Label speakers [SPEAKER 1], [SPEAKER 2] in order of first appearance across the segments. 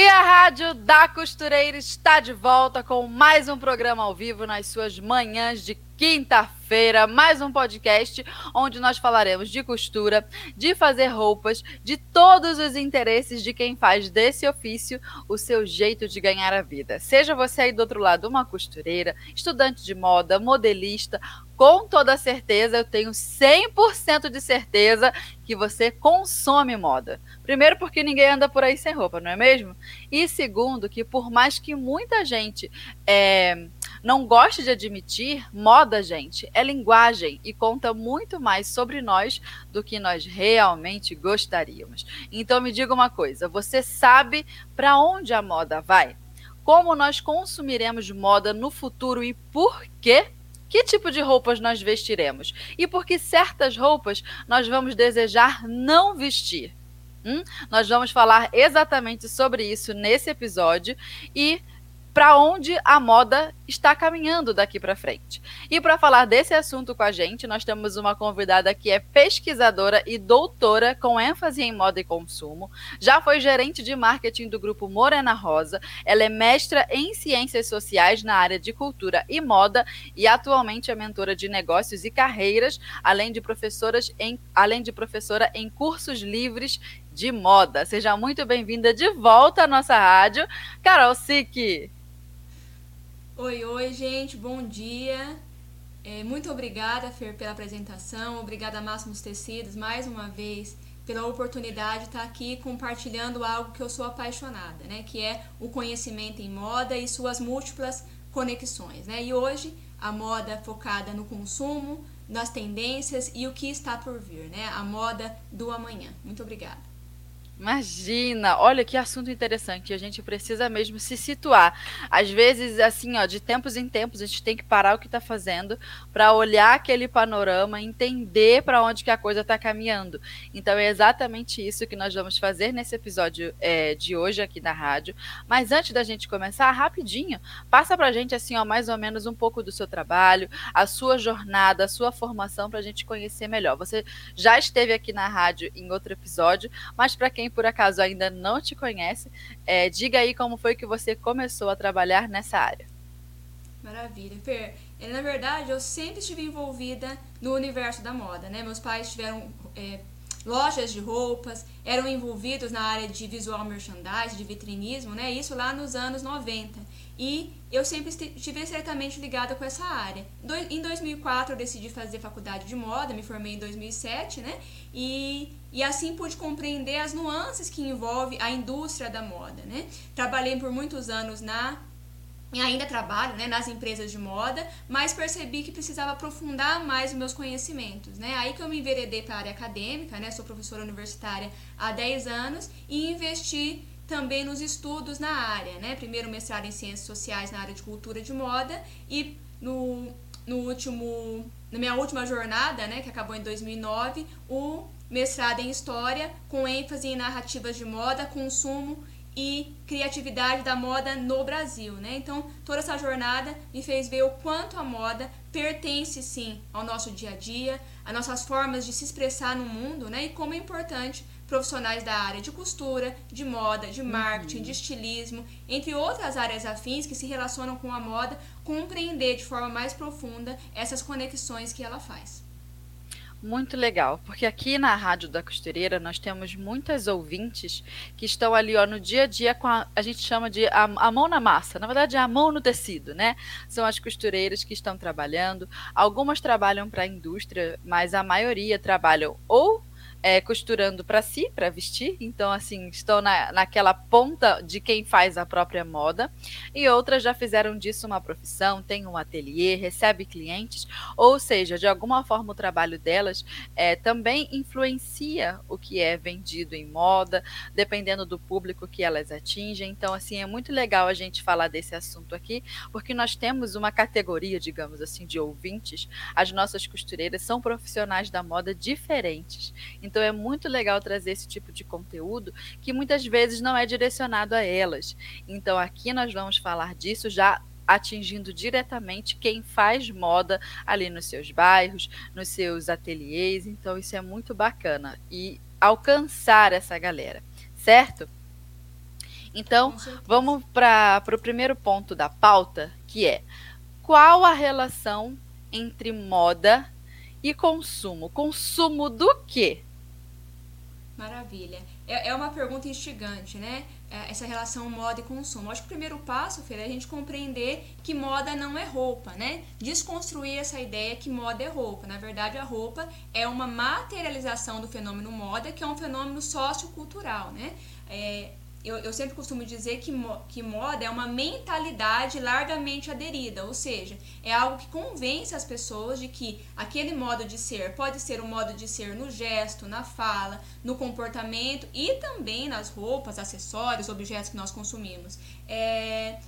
[SPEAKER 1] E a Rádio da Costureira está de volta com mais um programa ao vivo nas suas manhãs de quinta-feira, mais um podcast onde nós falaremos de costura, de fazer roupas, de todos os interesses de quem faz desse ofício o seu jeito de ganhar a vida. Seja você aí do outro lado uma costureira, estudante de moda, modelista, com toda certeza, eu tenho 100% de certeza que você consome moda. Primeiro, porque ninguém anda por aí sem roupa, não é mesmo? E segundo, que por mais que muita gente é, não goste de admitir, moda, gente, é linguagem e conta muito mais sobre nós do que nós realmente gostaríamos. Então me diga uma coisa: você sabe para onde a moda vai? Como nós consumiremos moda no futuro e por quê? Que tipo de roupas nós vestiremos? E por que certas roupas nós vamos desejar não vestir? Hum? Nós vamos falar exatamente sobre isso nesse episódio e para onde a moda está caminhando daqui para frente. E para falar desse assunto com a gente, nós temos uma convidada que é pesquisadora e doutora com ênfase em moda e consumo. Já foi gerente de marketing do grupo Morena Rosa. Ela é mestra em ciências sociais na área de cultura e moda e atualmente é mentora de negócios e carreiras, além de professoras em, além de professora em cursos livres de moda. Seja muito bem-vinda de volta à nossa rádio, Carol Sick.
[SPEAKER 2] Oi, oi, gente, bom dia. É, muito obrigada, Fer, pela apresentação. Obrigada, Máximos Tecidos, mais uma vez, pela oportunidade de estar aqui compartilhando algo que eu sou apaixonada, né? Que é o conhecimento em moda e suas múltiplas conexões, né? E hoje, a moda focada no consumo, nas tendências e o que está por vir, né? A moda do amanhã. Muito obrigada.
[SPEAKER 1] Imagina, olha que assunto interessante. A gente precisa mesmo se situar. Às vezes, assim, ó, de tempos em tempos, a gente tem que parar o que está fazendo para olhar aquele panorama, entender para onde que a coisa está caminhando. Então, é exatamente isso que nós vamos fazer nesse episódio é, de hoje aqui na rádio. Mas antes da gente começar, rapidinho, passa para a gente assim, ó, mais ou menos um pouco do seu trabalho, a sua jornada, a sua formação para a gente conhecer melhor. Você já esteve aqui na rádio em outro episódio, mas para quem quem por acaso ainda não te conhece, é, diga aí como foi que você começou a trabalhar nessa área.
[SPEAKER 2] Maravilha. Fer, é, na verdade, eu sempre estive envolvida no universo da moda, né? Meus pais tiveram é, lojas de roupas, eram envolvidos na área de visual merchandising, de vitrinismo, né? Isso lá nos anos 90. E eu sempre estive certamente ligada com essa área. Em 2004 eu decidi fazer faculdade de moda, me formei em 2007, né? E, e assim pude compreender as nuances que envolve a indústria da moda, né? Trabalhei por muitos anos na e ainda trabalho né, nas empresas de moda, mas percebi que precisava aprofundar mais os meus conhecimentos. Né? Aí que eu me enveredei para a área acadêmica, né? sou professora universitária há 10 anos, e investi também nos estudos na área, né? Primeiro mestrado em Ciências Sociais na área de Cultura de Moda e no, no último, na minha última jornada, né, que acabou em 2009, o mestrado em História com ênfase em narrativas de moda, consumo e criatividade da moda no Brasil, né? Então, toda essa jornada me fez ver o quanto a moda pertence sim ao nosso dia a dia, às nossas formas de se expressar no mundo, né? E como é importante profissionais da área de costura, de moda, de marketing, uhum. de estilismo, entre outras áreas afins que se relacionam com a moda, compreender de forma mais profunda essas conexões que ela faz.
[SPEAKER 1] Muito legal, porque aqui na Rádio da Costureira nós temos muitas ouvintes que estão ali ó, no dia a dia com a, a gente chama de a, a, mão na massa, na verdade é a mão no tecido, né? São as costureiras que estão trabalhando. Algumas trabalham para a indústria, mas a maioria trabalham ou é, costurando para si, para vestir, então assim estão na, naquela ponta de quem faz a própria moda, e outras já fizeram disso uma profissão, tem um ateliê, recebe clientes, ou seja, de alguma forma o trabalho delas é, também influencia o que é vendido em moda, dependendo do público que elas atingem. Então assim é muito legal a gente falar desse assunto aqui, porque nós temos uma categoria, digamos assim, de ouvintes. As nossas costureiras são profissionais da moda diferentes. Então é muito legal trazer esse tipo de conteúdo que muitas vezes não é direcionado a elas. Então aqui nós vamos falar disso já atingindo diretamente quem faz moda ali nos seus bairros, nos seus ateliês. Então isso é muito bacana e alcançar essa galera, certo? Então, vamos para o primeiro ponto da pauta, que é qual a relação entre moda e consumo? Consumo do quê?
[SPEAKER 2] Maravilha. É, é uma pergunta instigante, né? É, essa relação moda e consumo. Acho que o primeiro passo, Fer, é a gente compreender que moda não é roupa, né? Desconstruir essa ideia que moda é roupa. Na verdade, a roupa é uma materialização do fenômeno moda, que é um fenômeno sociocultural, né? É, eu, eu sempre costumo dizer que, que moda é uma mentalidade largamente aderida, ou seja, é algo que convence as pessoas de que aquele modo de ser pode ser um modo de ser no gesto, na fala, no comportamento e também nas roupas, acessórios, objetos que nós consumimos. É,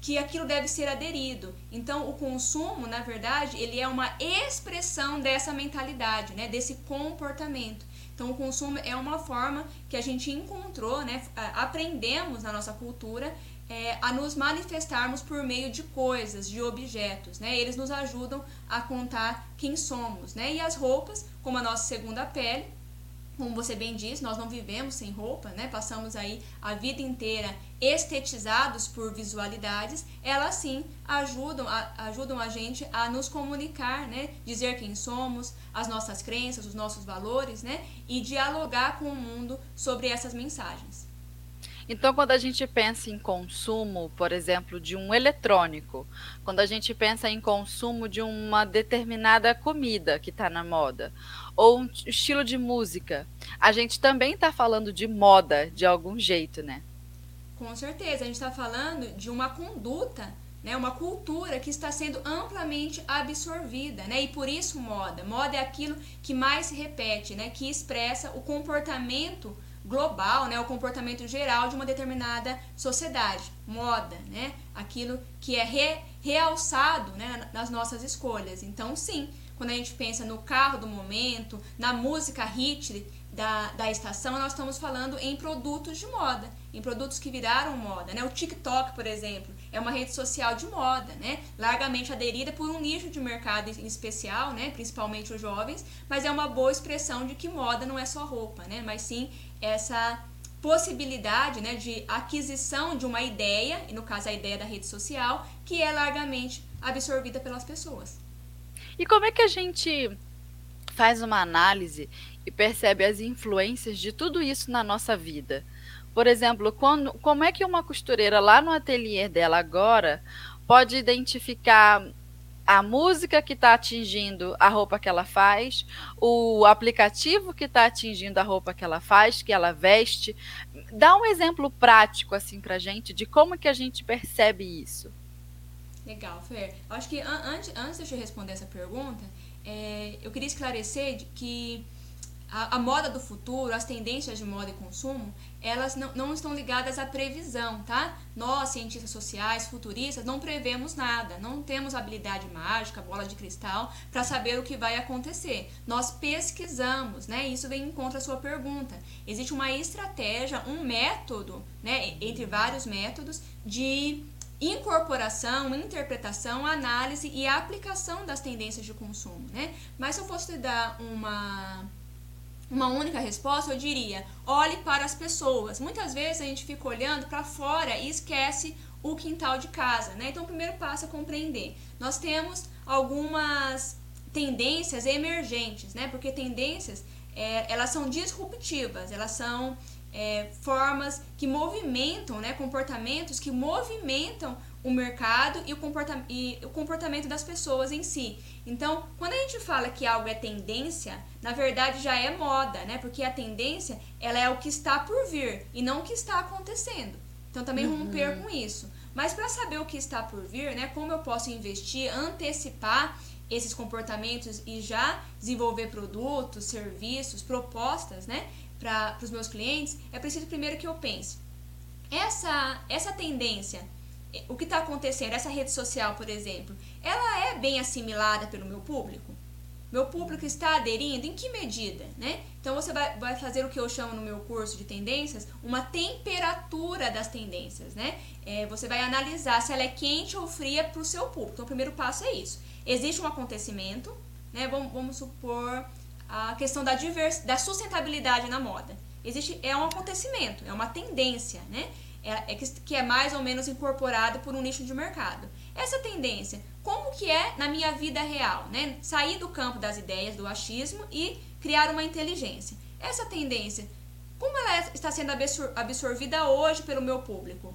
[SPEAKER 2] que aquilo deve ser aderido. Então, o consumo, na verdade, ele é uma expressão dessa mentalidade, né, desse comportamento. Então, o consumo é uma forma que a gente encontrou, né, aprendemos na nossa cultura é, a nos manifestarmos por meio de coisas, de objetos, né? Eles nos ajudam a contar quem somos, né? E as roupas, como a nossa segunda pele, como você bem disse, nós não vivemos sem roupa, né? Passamos aí a vida inteira estetizados por visualidades, elas sim ajudam a, ajudam a gente a nos comunicar, né? Dizer quem somos, as nossas crenças, os nossos valores, né? E dialogar com o mundo sobre essas mensagens.
[SPEAKER 1] Então, quando a gente pensa em consumo, por exemplo, de um eletrônico, quando a gente pensa em consumo de uma determinada comida que está na moda, ou um estilo de música, a gente também está falando de moda de algum jeito, né?
[SPEAKER 2] Com certeza, a gente está falando de uma conduta, né, uma cultura que está sendo amplamente absorvida, né, e por isso moda. Moda é aquilo que mais se repete, né, que expressa o comportamento global, né, o comportamento geral de uma determinada sociedade. Moda, né, aquilo que é re, realçado né, nas nossas escolhas. Então, sim, quando a gente pensa no carro do momento, na música hit da, da estação, nós estamos falando em produtos de moda, em produtos que viraram moda. Né? O TikTok, por exemplo, é uma rede social de moda, né? largamente aderida por um nicho de mercado em especial, né? principalmente os jovens, mas é uma boa expressão de que moda não é só roupa, né? mas sim essa possibilidade né, de aquisição de uma ideia, e no caso a ideia da rede social, que é largamente absorvida pelas pessoas.
[SPEAKER 1] E como é que a gente faz uma análise e percebe as influências de tudo isso na nossa vida? Por exemplo, quando, como é que uma costureira lá no ateliê dela agora pode identificar a música que está atingindo a roupa que ela faz, o aplicativo que está atingindo a roupa que ela faz, que ela veste. Dá um exemplo prático assim para gente de como que a gente percebe isso.
[SPEAKER 2] Legal, Fer. Acho que an antes, antes de eu responder essa pergunta, é, eu queria esclarecer que a, a, moda do futuro, as tendências de moda e consumo, elas não, não estão ligadas à previsão, tá? Nós, cientistas sociais, futuristas, não prevemos nada, não temos habilidade mágica, bola de cristal, para saber o que vai acontecer. Nós pesquisamos, né? Isso vem em contra a sua pergunta. Existe uma estratégia, um método, né? Entre vários métodos, de incorporação, interpretação, análise e aplicação das tendências de consumo, né? Mas se eu fosse dar uma uma única resposta, eu diria: olhe para as pessoas. Muitas vezes a gente fica olhando para fora e esquece o quintal de casa, né? Então, o primeiro passo é compreender. Nós temos algumas tendências emergentes, né? Porque tendências, é, elas são disruptivas, elas são é, formas que movimentam, né? Comportamentos que movimentam o mercado e o, comporta e o comportamento das pessoas em si. Então, quando a gente fala que algo é tendência, na verdade já é moda, né? Porque a tendência ela é o que está por vir e não o que está acontecendo. Então também uhum. romper com isso. Mas para saber o que está por vir, né? Como eu posso investir, antecipar esses comportamentos e já desenvolver produtos, serviços, propostas, né? Para os meus clientes, é preciso primeiro que eu pense. Essa, essa tendência o que está acontecendo, essa rede social, por exemplo, ela é bem assimilada pelo meu público? Meu público está aderindo? Em que medida? Né? Então você vai, vai fazer o que eu chamo no meu curso de tendências, uma temperatura das tendências. Né? É, você vai analisar se ela é quente ou fria para o seu público. Então o primeiro passo é isso. Existe um acontecimento, né? vamos, vamos supor a questão da, divers, da sustentabilidade na moda. Existe, é um acontecimento, é uma tendência, né? é, é que, que é mais ou menos incorporado por um nicho de mercado. Essa tendência, como que é na minha vida real, né? Sair do campo das ideias, do achismo e criar uma inteligência. Essa tendência, como ela está sendo absorvida hoje pelo meu público?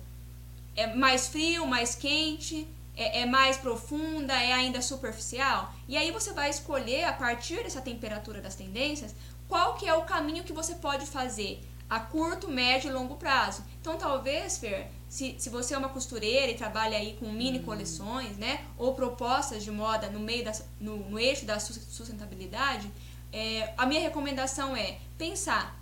[SPEAKER 2] É mais frio, mais quente? É, é, mais profunda, é ainda superficial? E aí você vai escolher, a partir dessa temperatura das tendências, qual que é o caminho que você pode fazer a curto, médio e longo prazo. Então, talvez, Fer, se, se você é uma costureira e trabalha aí com mini coleções, né, ou propostas de moda no meio da, no, no eixo da sustentabilidade, é, a minha recomendação é pensar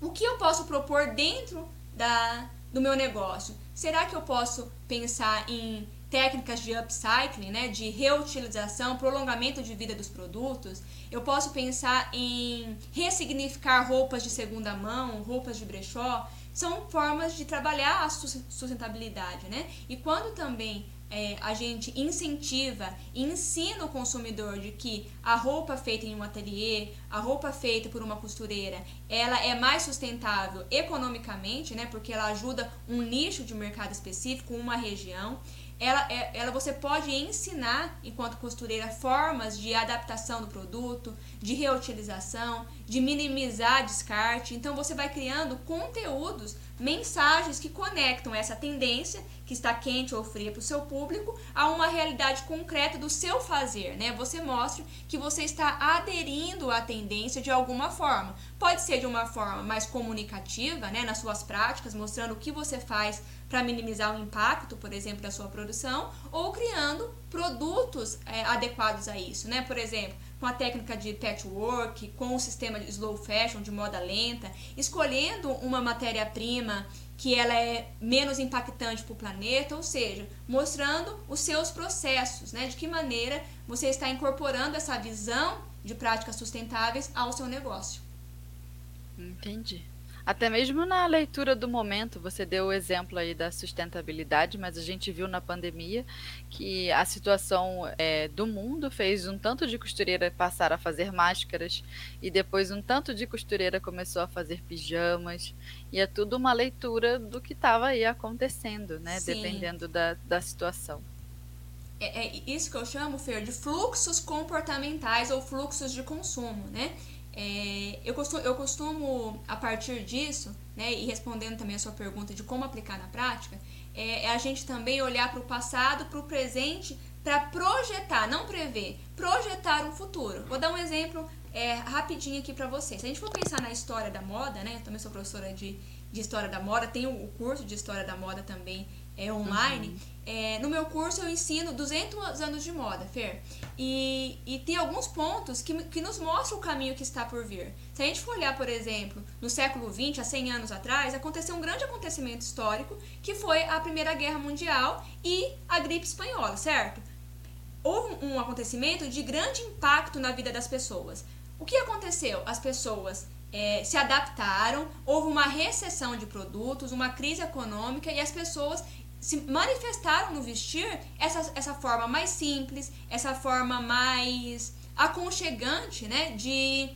[SPEAKER 2] o que eu posso propor dentro da, do meu negócio. Será que eu posso pensar em técnicas de upcycling, né, de reutilização, prolongamento de vida dos produtos. Eu posso pensar em ressignificar roupas de segunda mão, roupas de brechó. São formas de trabalhar a sustentabilidade, né? E quando também é, a gente incentiva e ensina o consumidor de que a roupa feita em um ateliê, a roupa feita por uma costureira, ela é mais sustentável economicamente, né? Porque ela ajuda um nicho de mercado específico, uma região ela, é, ela você pode ensinar, enquanto costureira, formas de adaptação do produto, de reutilização, de minimizar descarte. Então você vai criando conteúdos, mensagens que conectam essa tendência, que está quente ou fria para o seu público, a uma realidade concreta do seu fazer. Né? Você mostra que você está aderindo à tendência de alguma forma. Pode ser de uma forma mais comunicativa, né, nas suas práticas, mostrando o que você faz para minimizar o impacto, por exemplo, da sua produção, ou criando produtos é, adequados a isso, né? Por exemplo, com a técnica de patchwork, com o sistema de slow fashion, de moda lenta, escolhendo uma matéria-prima que ela é menos impactante para o planeta, ou seja, mostrando os seus processos, né? De que maneira você está incorporando essa visão de práticas sustentáveis ao seu negócio.
[SPEAKER 1] Entendi. Até mesmo na leitura do momento, você deu o exemplo aí da sustentabilidade, mas a gente viu na pandemia que a situação é, do mundo fez um tanto de costureira passar a fazer máscaras e depois um tanto de costureira começou a fazer pijamas e é tudo uma leitura do que estava aí acontecendo, né? Sim. Dependendo da, da situação.
[SPEAKER 2] É, é isso que eu chamo, Fer, de fluxos comportamentais ou fluxos de consumo, né? É, eu, costumo, eu costumo, a partir disso, né, e respondendo também a sua pergunta de como aplicar na prática, é, é a gente também olhar para o passado, para o presente, para projetar, não prever, projetar um futuro. Vou dar um exemplo é, rapidinho aqui para vocês. Se a gente for pensar na história da moda, né, eu também sou professora de, de História da Moda, tenho o curso de História da Moda também é, online. Uhum. É, no meu curso eu ensino 200 anos de moda, Fer. E, e tem alguns pontos que, que nos mostram o caminho que está por vir. Se a gente for olhar, por exemplo, no século XX, há 100 anos atrás, aconteceu um grande acontecimento histórico que foi a Primeira Guerra Mundial e a gripe espanhola, certo? Houve um acontecimento de grande impacto na vida das pessoas. O que aconteceu? As pessoas é, se adaptaram, houve uma recessão de produtos, uma crise econômica e as pessoas se manifestaram no vestir essa, essa forma mais simples, essa forma mais aconchegante, né, de,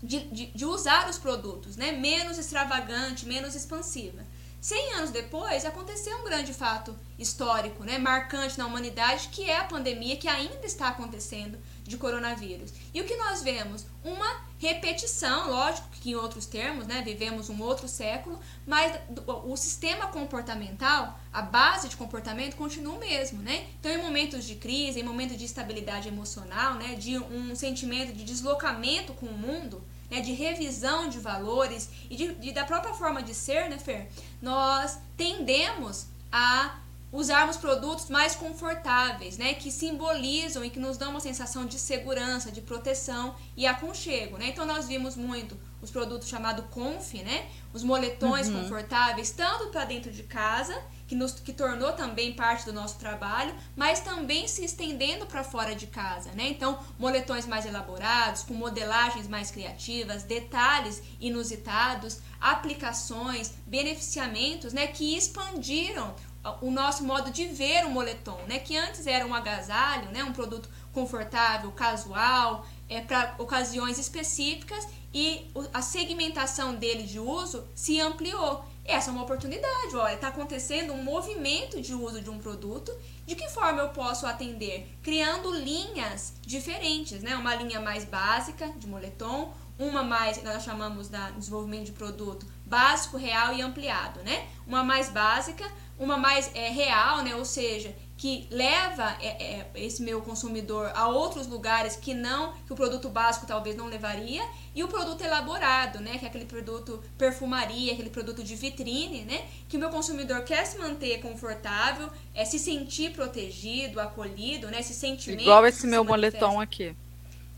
[SPEAKER 2] de, de, de usar os produtos, né, menos extravagante, menos expansiva. Cem anos depois, aconteceu um grande fato histórico, né, marcante na humanidade, que é a pandemia, que ainda está acontecendo de coronavírus. E o que nós vemos? Uma repetição, lógico que em outros termos, né, vivemos um outro século, mas o sistema comportamental, a base de comportamento continua o mesmo, né? Então, em momentos de crise, em momentos de estabilidade emocional, né, de um sentimento de deslocamento com o mundo, né, de revisão de valores e de, de, da própria forma de ser, né, Fer? Nós tendemos a usarmos produtos mais confortáveis, né, que simbolizam e que nos dão uma sensação de segurança, de proteção e aconchego, né? Então nós vimos muito os produtos chamados Conf, né? Os moletões uhum. confortáveis, tanto para dentro de casa, que nos que tornou também parte do nosso trabalho, mas também se estendendo para fora de casa, né? Então, moletões mais elaborados, com modelagens mais criativas, detalhes inusitados, aplicações, beneficiamentos, né, que expandiram o nosso modo de ver o moletom, né? Que antes era um agasalho, né? Um produto confortável, casual, é para ocasiões específicas e a segmentação dele de uso se ampliou. Essa é uma oportunidade, olha, está acontecendo um movimento de uso de um produto. De que forma eu posso atender? Criando linhas diferentes, né? Uma linha mais básica de moletom, uma mais, nós chamamos da desenvolvimento de produto básico, real e ampliado, né? Uma mais básica, uma mais é, real, né? Ou seja, que leva é, é, esse meu consumidor a outros lugares que não, que o produto básico talvez não levaria, e o produto elaborado, né? Que é aquele produto perfumaria, aquele produto de vitrine, né? Que o meu consumidor quer se manter confortável, é se sentir protegido, acolhido, né? Esse sentimento.
[SPEAKER 1] Igual esse meu moletom aqui.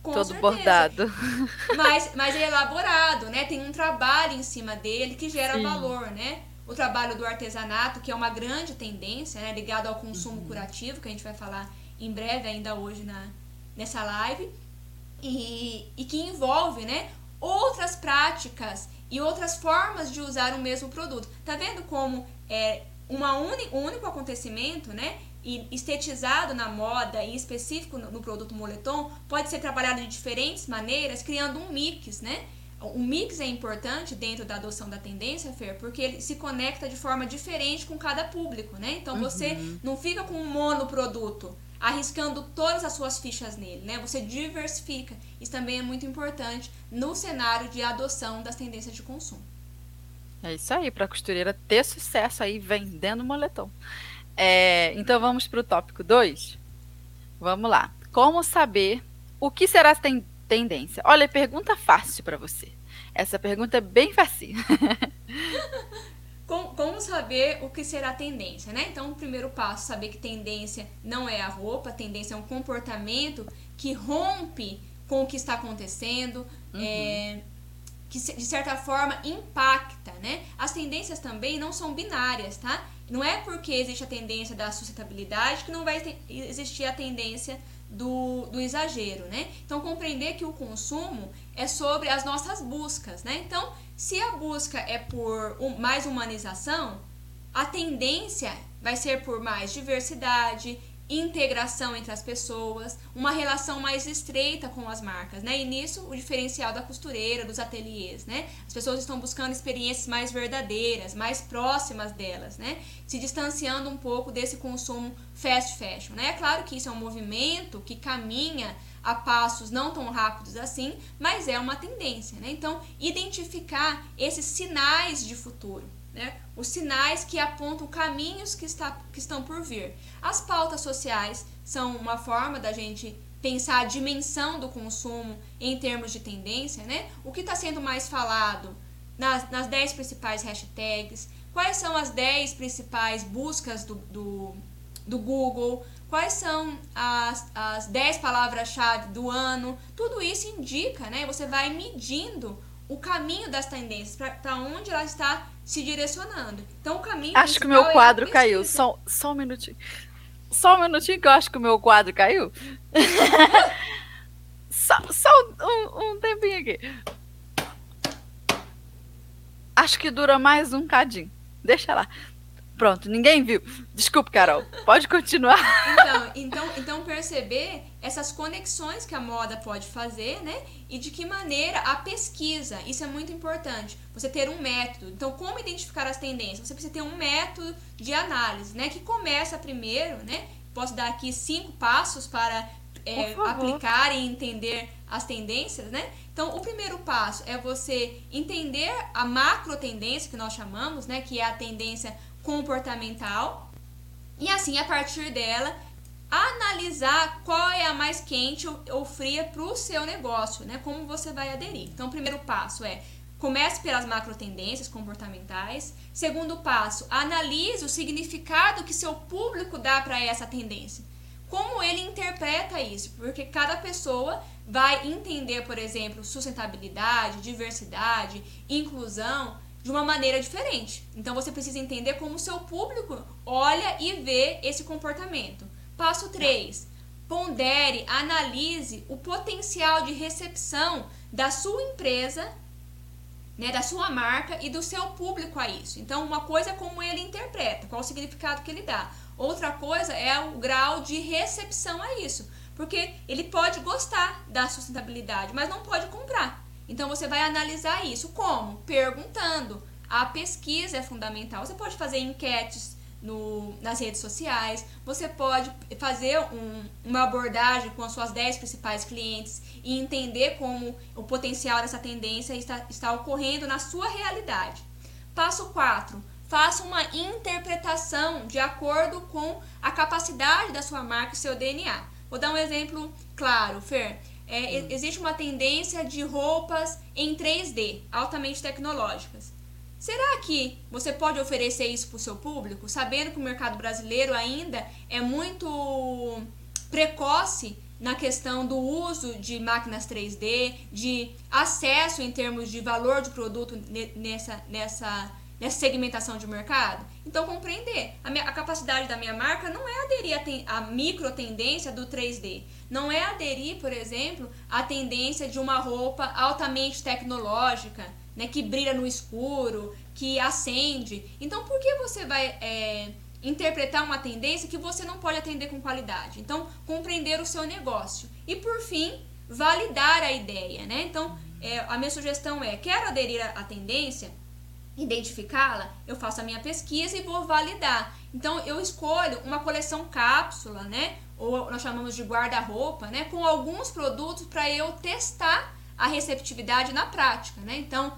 [SPEAKER 1] Com todo certeza. bordado.
[SPEAKER 2] Mas, mas é elaborado, né? Tem um trabalho em cima dele que gera Sim. valor, né? o trabalho do artesanato, que é uma grande tendência, né, ligado ao consumo uhum. curativo, que a gente vai falar em breve ainda hoje na, nessa live, e, e que envolve né, outras práticas e outras formas de usar o mesmo produto. Tá vendo como é uma uni, um único acontecimento, né? E estetizado na moda e específico no, no produto moletom pode ser trabalhado de diferentes maneiras, criando um mix, né? o mix é importante dentro da adoção da tendência, Fer, porque ele se conecta de forma diferente com cada público, né? Então uhum. você não fica com um monoproduto, arriscando todas as suas fichas nele, né? Você diversifica. Isso também é muito importante no cenário de adoção das tendências de consumo.
[SPEAKER 1] É isso aí, para a costureira ter sucesso aí vendendo moletom. É, então vamos para o tópico 2? Vamos lá. Como saber o que será ten tendência? Olha, pergunta fácil para você. Essa pergunta é bem fácil.
[SPEAKER 2] como saber o que será tendência, né? Então, o primeiro passo, saber que tendência não é a roupa, tendência é um comportamento que rompe com o que está acontecendo, uhum. é, que de certa forma impacta, né? As tendências também não são binárias, tá? Não é porque existe a tendência da sustentabilidade que não vai existir a tendência do, do exagero, né? Então, compreender que o consumo é sobre as nossas buscas, né? Então, se a busca é por mais humanização, a tendência vai ser por mais diversidade, integração entre as pessoas, uma relação mais estreita com as marcas, né? E nisso o diferencial da costureira, dos ateliês, né? As pessoas estão buscando experiências mais verdadeiras, mais próximas delas, né? Se distanciando um pouco desse consumo fast fashion, né? É claro que isso é um movimento que caminha a passos não tão rápidos assim, mas é uma tendência, né? Então, identificar esses sinais de futuro, né? Os sinais que apontam caminhos que, está, que estão por vir. As pautas sociais são uma forma da gente pensar a dimensão do consumo em termos de tendência, né? O que está sendo mais falado nas, nas 10 principais hashtags, quais são as 10 principais buscas do, do, do Google, quais são as, as 10 palavras-chave do ano, tudo isso indica, né? Você vai medindo o caminho das tendências, para onde ela está se direcionando. Então, o caminho.
[SPEAKER 1] Acho que o meu é quadro é caiu. Só, só um minutinho. Só um minutinho que eu acho que o meu quadro caiu. só só um, um tempinho aqui. Acho que dura mais um cadinho. Deixa lá. Pronto, ninguém viu. Desculpe, Carol. Pode continuar.
[SPEAKER 2] Então, então, então perceber essas conexões que a moda pode fazer, né? E de que maneira a pesquisa, isso é muito importante. Você ter um método. Então, como identificar as tendências? Você precisa ter um método de análise, né? Que começa primeiro, né? Posso dar aqui cinco passos para é, aplicar e entender as tendências, né? Então, o primeiro passo é você entender a macro tendência que nós chamamos, né, que é a tendência comportamental, e assim, a partir dela, analisar qual é a mais quente ou fria para o seu negócio, né? Como você vai aderir. Então, o primeiro passo é comece pelas macro tendências comportamentais. Segundo passo, analise o significado que seu público dá para essa tendência. Como ele interpreta isso? Porque cada pessoa vai entender, por exemplo, sustentabilidade, diversidade, inclusão de uma maneira diferente. Então você precisa entender como o seu público olha e vê esse comportamento. Passo 3. Pondere, analise o potencial de recepção da sua empresa, né, da sua marca e do seu público a isso. Então, uma coisa é como ele interpreta, qual o significado que ele dá. Outra coisa é o grau de recepção a isso. Porque ele pode gostar da sustentabilidade, mas não pode comprar. Então você vai analisar isso como? Perguntando. A pesquisa é fundamental. Você pode fazer enquetes no, nas redes sociais, você pode fazer um, uma abordagem com as suas 10 principais clientes e entender como o potencial dessa tendência está, está ocorrendo na sua realidade. Passo 4 faça uma interpretação de acordo com a capacidade da sua marca e seu DNA. Vou dar um exemplo claro, Fer. É. Existe uma tendência de roupas em 3D, altamente tecnológicas. Será que você pode oferecer isso para o seu público, sabendo que o mercado brasileiro ainda é muito precoce na questão do uso de máquinas 3D, de acesso em termos de valor de produto nessa, nessa nessa segmentação de mercado? Então, compreender. A, minha, a capacidade da minha marca não é aderir à, micro tendência do 3D. Não é aderir, por exemplo, à tendência de uma roupa altamente tecnológica, né, que brilha no escuro, que acende. Então, por que você vai é, interpretar uma tendência que você não pode atender com qualidade? Então, compreender o seu negócio. E, por fim, validar a ideia. Né? Então, é, a minha sugestão é: quero aderir à tendência? Identificá-la, eu faço a minha pesquisa e vou validar. Então eu escolho uma coleção cápsula, né? Ou nós chamamos de guarda-roupa, né? Com alguns produtos para eu testar a receptividade na prática, né? Então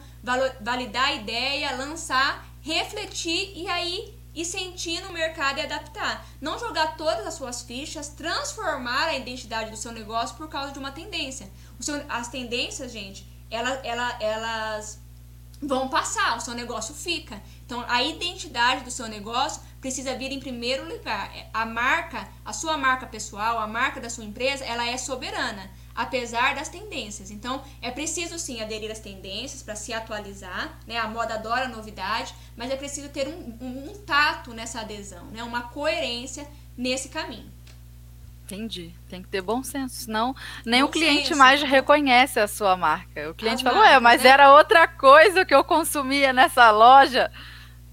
[SPEAKER 2] validar a ideia, lançar, refletir e aí ir sentir no mercado e adaptar. Não jogar todas as suas fichas, transformar a identidade do seu negócio por causa de uma tendência. Seu, as tendências, gente, ela, ela, elas vão passar, o seu negócio fica. Então, a identidade do seu negócio precisa vir em primeiro lugar. A marca, a sua marca pessoal, a marca da sua empresa, ela é soberana, apesar das tendências. Então, é preciso sim aderir às tendências para se atualizar, né? A moda adora novidade, mas é preciso ter um, um, um tato nessa adesão, né? Uma coerência nesse caminho.
[SPEAKER 1] Entendi. Tem que ter bom senso, senão nem bom o cliente senso. mais reconhece a sua marca. O cliente fala, ué, mas né? era outra coisa que eu consumia nessa loja.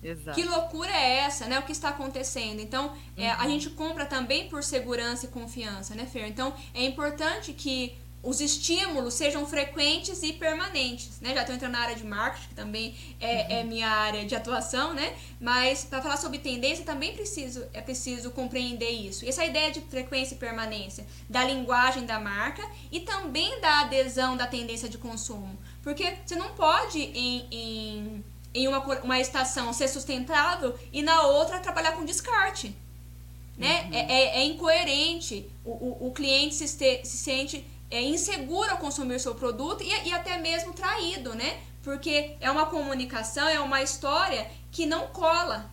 [SPEAKER 2] Exato. Que loucura é essa, né? O que está acontecendo? Então, é, a uhum. gente compra também por segurança e confiança, né, Fer? Então, é importante que os estímulos sejam frequentes e permanentes, né? Já estou entrando na área de marketing, que também é, uhum. é minha área de atuação, né? Mas para falar sobre tendência também preciso é preciso compreender isso. E essa ideia de frequência e permanência da linguagem da marca e também da adesão da tendência de consumo, porque você não pode em, em, em uma, uma estação ser sustentável e na outra trabalhar com descarte. Né? Uhum. É, é, é, incoerente. O, o, o cliente se, se sente é, inseguro ao consumir seu produto e, e até mesmo traído, né? Porque é uma comunicação, é uma história que não cola,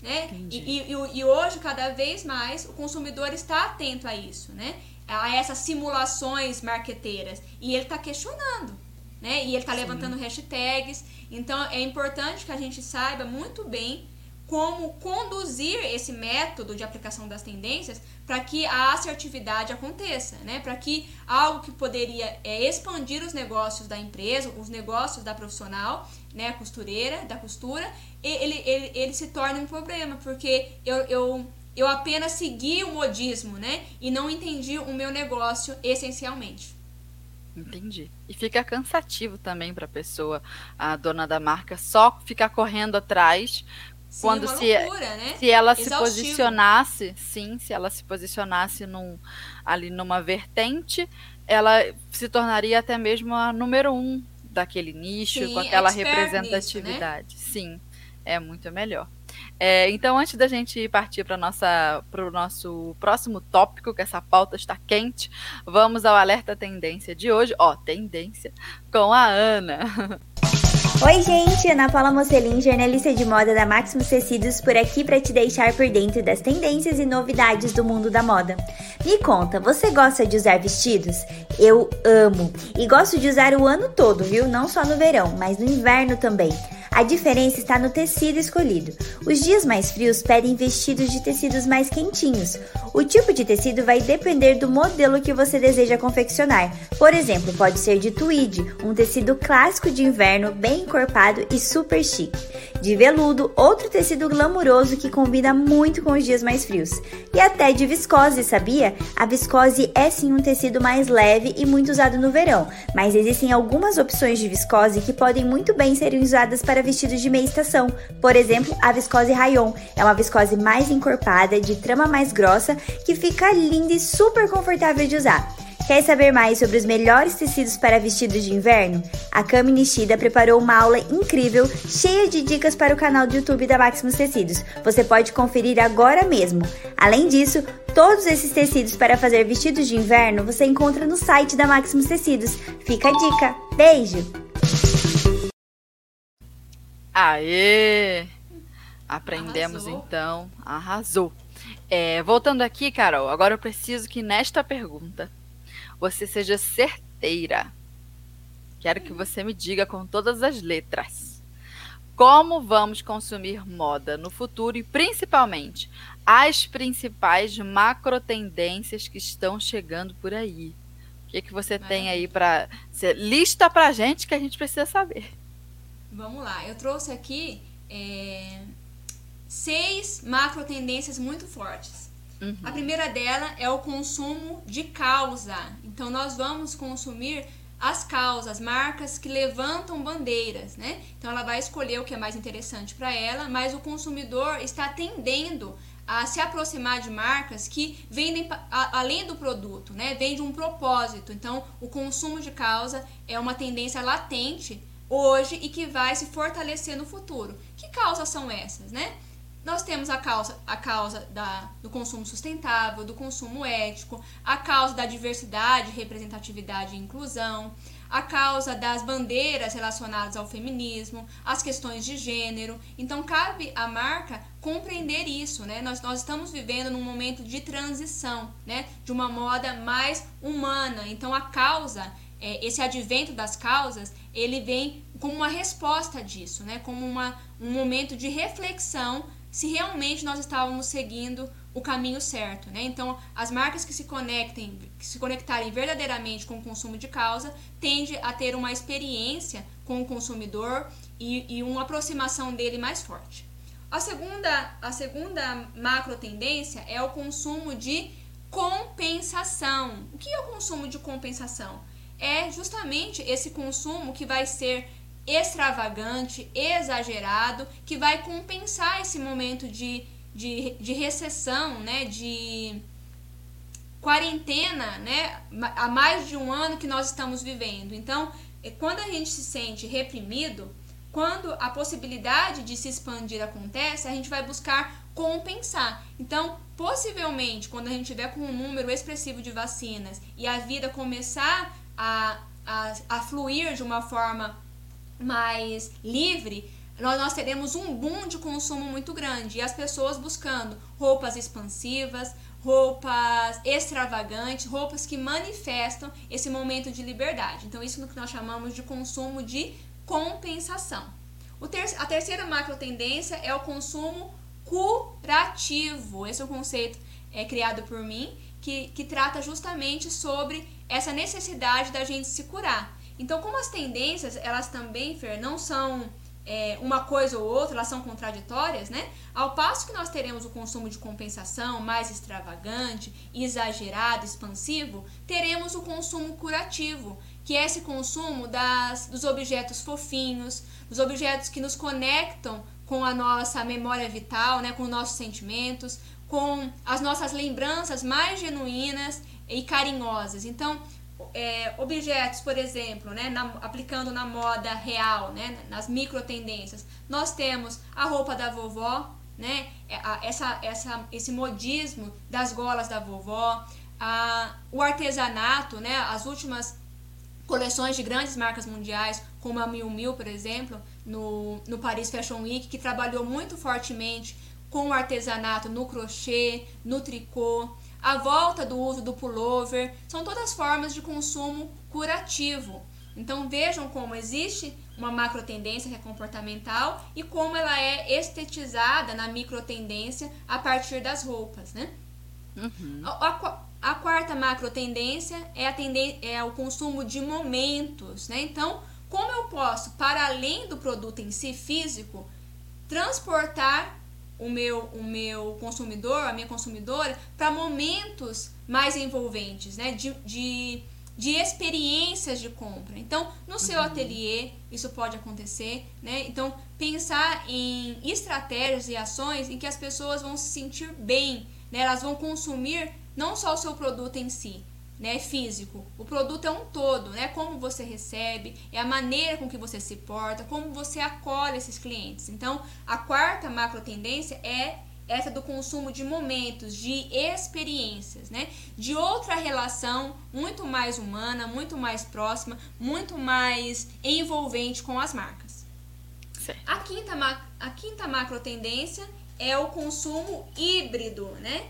[SPEAKER 2] né? E, e, e, hoje, cada vez mais, o consumidor está atento a isso, né? A essas simulações marqueteiras. E ele está questionando, né? E ele está levantando hashtags. Então, é importante que a gente saiba muito bem como conduzir esse método de aplicação das tendências para que a assertividade aconteça, né? Para que algo que poderia é, expandir os negócios da empresa, os negócios da profissional, né, costureira, da costura, ele, ele, ele se torne um problema, porque eu, eu, eu apenas segui o modismo, né? E não entendi o meu negócio essencialmente.
[SPEAKER 1] Entendi. E fica cansativo também para a pessoa, a dona da marca, só ficar correndo atrás
[SPEAKER 2] Sim,
[SPEAKER 1] quando se,
[SPEAKER 2] loucura, né?
[SPEAKER 1] se ela se
[SPEAKER 2] Exaustivo.
[SPEAKER 1] posicionasse, sim, se ela se posicionasse num, ali numa vertente, ela se tornaria até mesmo a número um daquele nicho,
[SPEAKER 2] Sim,
[SPEAKER 1] com aquela
[SPEAKER 2] né?
[SPEAKER 1] representatividade. Sim, é muito melhor. É, então, antes da gente partir para o nosso próximo tópico, que essa pauta está quente, vamos ao alerta tendência de hoje. Ó, tendência com a Ana.
[SPEAKER 3] Oi, gente! Ana Paula Mocelin, jornalista de moda da Maximus Tecidos, por aqui para te deixar por dentro das tendências e novidades do mundo da moda. Me conta, você gosta de usar vestidos? Eu amo! E gosto de usar o ano todo, viu? Não só no verão, mas no inverno também. A diferença está no tecido escolhido. Os dias mais frios pedem vestidos de tecidos mais quentinhos. O tipo de tecido vai depender do modelo que você deseja confeccionar. Por exemplo, pode ser de tweed, um tecido clássico de inverno, bem encorpado e super chique. De veludo, outro tecido glamuroso que combina muito com os dias mais frios. E até de viscose, sabia? A viscose é sim um tecido mais leve e muito usado no verão, mas existem algumas opções de viscose que podem muito bem ser usadas para vestidos de meia estação. Por exemplo, a viscose rayon é uma viscose mais encorpada, de trama mais grossa, que fica linda e super confortável de usar. Quer saber mais sobre os melhores tecidos para vestidos de inverno? A Cami Nishida preparou uma aula incrível, cheia de dicas para o canal do YouTube da Maximus Tecidos. Você pode conferir agora mesmo. Além disso, todos esses tecidos para fazer vestidos de inverno você encontra no site da Maximus Tecidos. Fica a dica. Beijo!
[SPEAKER 1] Aê! Aprendemos
[SPEAKER 2] Arrasou.
[SPEAKER 1] então, arrasou. É, voltando aqui, Carol, agora eu preciso que nesta pergunta você seja certeira. Quero que você me diga com todas as letras. Como vamos consumir moda no futuro e principalmente as principais macro tendências que estão chegando por aí? O que, que você tem aí para lista pra gente que a gente precisa saber?
[SPEAKER 2] Vamos lá, eu trouxe aqui é, seis macro tendências muito fortes.
[SPEAKER 1] Uhum.
[SPEAKER 2] A primeira dela é o consumo de causa. Então nós vamos consumir as causas, marcas que levantam bandeiras, né? Então ela vai escolher o que é mais interessante para ela, mas o consumidor está tendendo a se aproximar de marcas que vendem a- além do produto, né? Vende um propósito. Então, o consumo de causa é uma tendência latente hoje e que vai se fortalecer no futuro. Que causas são essas, né? Nós temos a causa, a causa da, do consumo sustentável, do consumo ético, a causa da diversidade, representatividade e inclusão, a causa das bandeiras relacionadas ao feminismo, as questões de gênero. Então, cabe à marca compreender isso, né? Nós, nós estamos vivendo num momento de transição, né? De uma moda mais humana. Então, a causa, é, esse advento das causas, ele vem como uma resposta disso, né? Como uma, um momento de reflexão se realmente nós estávamos seguindo o caminho certo, né? Então, as marcas que se conectem, que se conectarem verdadeiramente com o consumo de causa, tende a ter uma experiência com o consumidor e, e uma aproximação dele mais forte. A segunda, a segunda macro tendência é o consumo de compensação. O que é o consumo de compensação? É justamente esse consumo que vai ser extravagante, exagerado, que vai compensar esse momento de, de, de recessão, né? De quarentena, né? Há mais de um ano que nós estamos vivendo. Então, é quando a gente se sente reprimido, quando a possibilidade de se expandir acontece, a gente vai buscar compensar. Então, possivelmente, quando a gente tiver com um número expressivo de vacinas e a vida começar a, a, a fluir de uma forma mais livre, nós, nós teremos um boom de consumo muito grande e as pessoas buscando roupas expansivas, roupas extravagantes, roupas que manifestam esse momento de liberdade. Então, isso é que nós chamamos de consumo de compensação. Ter a terceira macro tendência é o consumo curativo. Esse é o conceito é, criado por mim, que, que trata justamente sobre essa necessidade da gente se curar. Então, como as tendências, elas também, Fer, não são é, uma coisa ou outra, elas são contraditórias, né? Ao passo que nós teremos o consumo de compensação mais extravagante, exagerado, expansivo, teremos o consumo curativo, que é esse consumo das, dos objetos fofinhos, dos objetos que nos conectam com a nossa memória vital, né, com nossos sentimentos, com as nossas lembranças mais genuínas e carinhosas. Então, é, objetos, por exemplo, né, na, aplicando na moda real, né, nas micro tendências, nós temos a roupa da vovó, né, é, essa, essa, esse modismo das golas da vovó, a, o artesanato, né, as últimas coleções de grandes marcas mundiais, como a Miu Miu, por exemplo, no, no Paris Fashion Week, que trabalhou muito fortemente com o artesanato no crochê, no tricô, a volta do uso do pullover, são todas formas de consumo curativo. Então vejam como existe uma macro tendência que é comportamental e como ela é estetizada na micro tendência a partir das roupas, né? Uhum. A, a, a, quarta macro tendência é, é o consumo de momentos, né? Então, como eu posso, para além do produto em si físico, transportar o meu, o meu consumidor, a minha consumidora, para momentos mais envolventes, né? De, de, de experiências de compra. Então, no seu uhum. ateliê, isso pode acontecer, né? Então, pensar em estratégias e ações em que as pessoas vão se sentir bem, né? Elas vão consumir não só o seu produto em si, né, físico. O produto é um todo, né? Como você recebe, é a maneira com que você se porta, como você acolhe esses clientes. Então, a quarta macro tendência é essa do consumo de momentos, de experiências, né? De outra relação muito mais humana, muito mais próxima, muito mais envolvente com as marcas. Certo. A quinta, a quinta macro tendência é o consumo híbrido, né?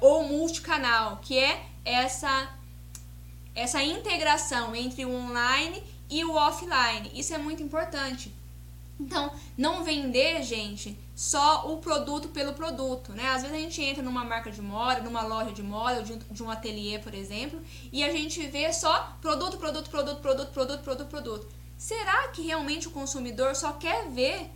[SPEAKER 2] Ou multicanal, que é essa essa integração entre o online e o offline. Isso é muito importante. Então, não vender, gente, só o produto pelo produto, né? Às vezes a gente entra numa marca de moda, numa loja de moda, ou de, um ateliê, por exemplo, e a gente vê só produto, produto, produto, produto, produto, produto, produto. Será que realmente o consumidor só quer ver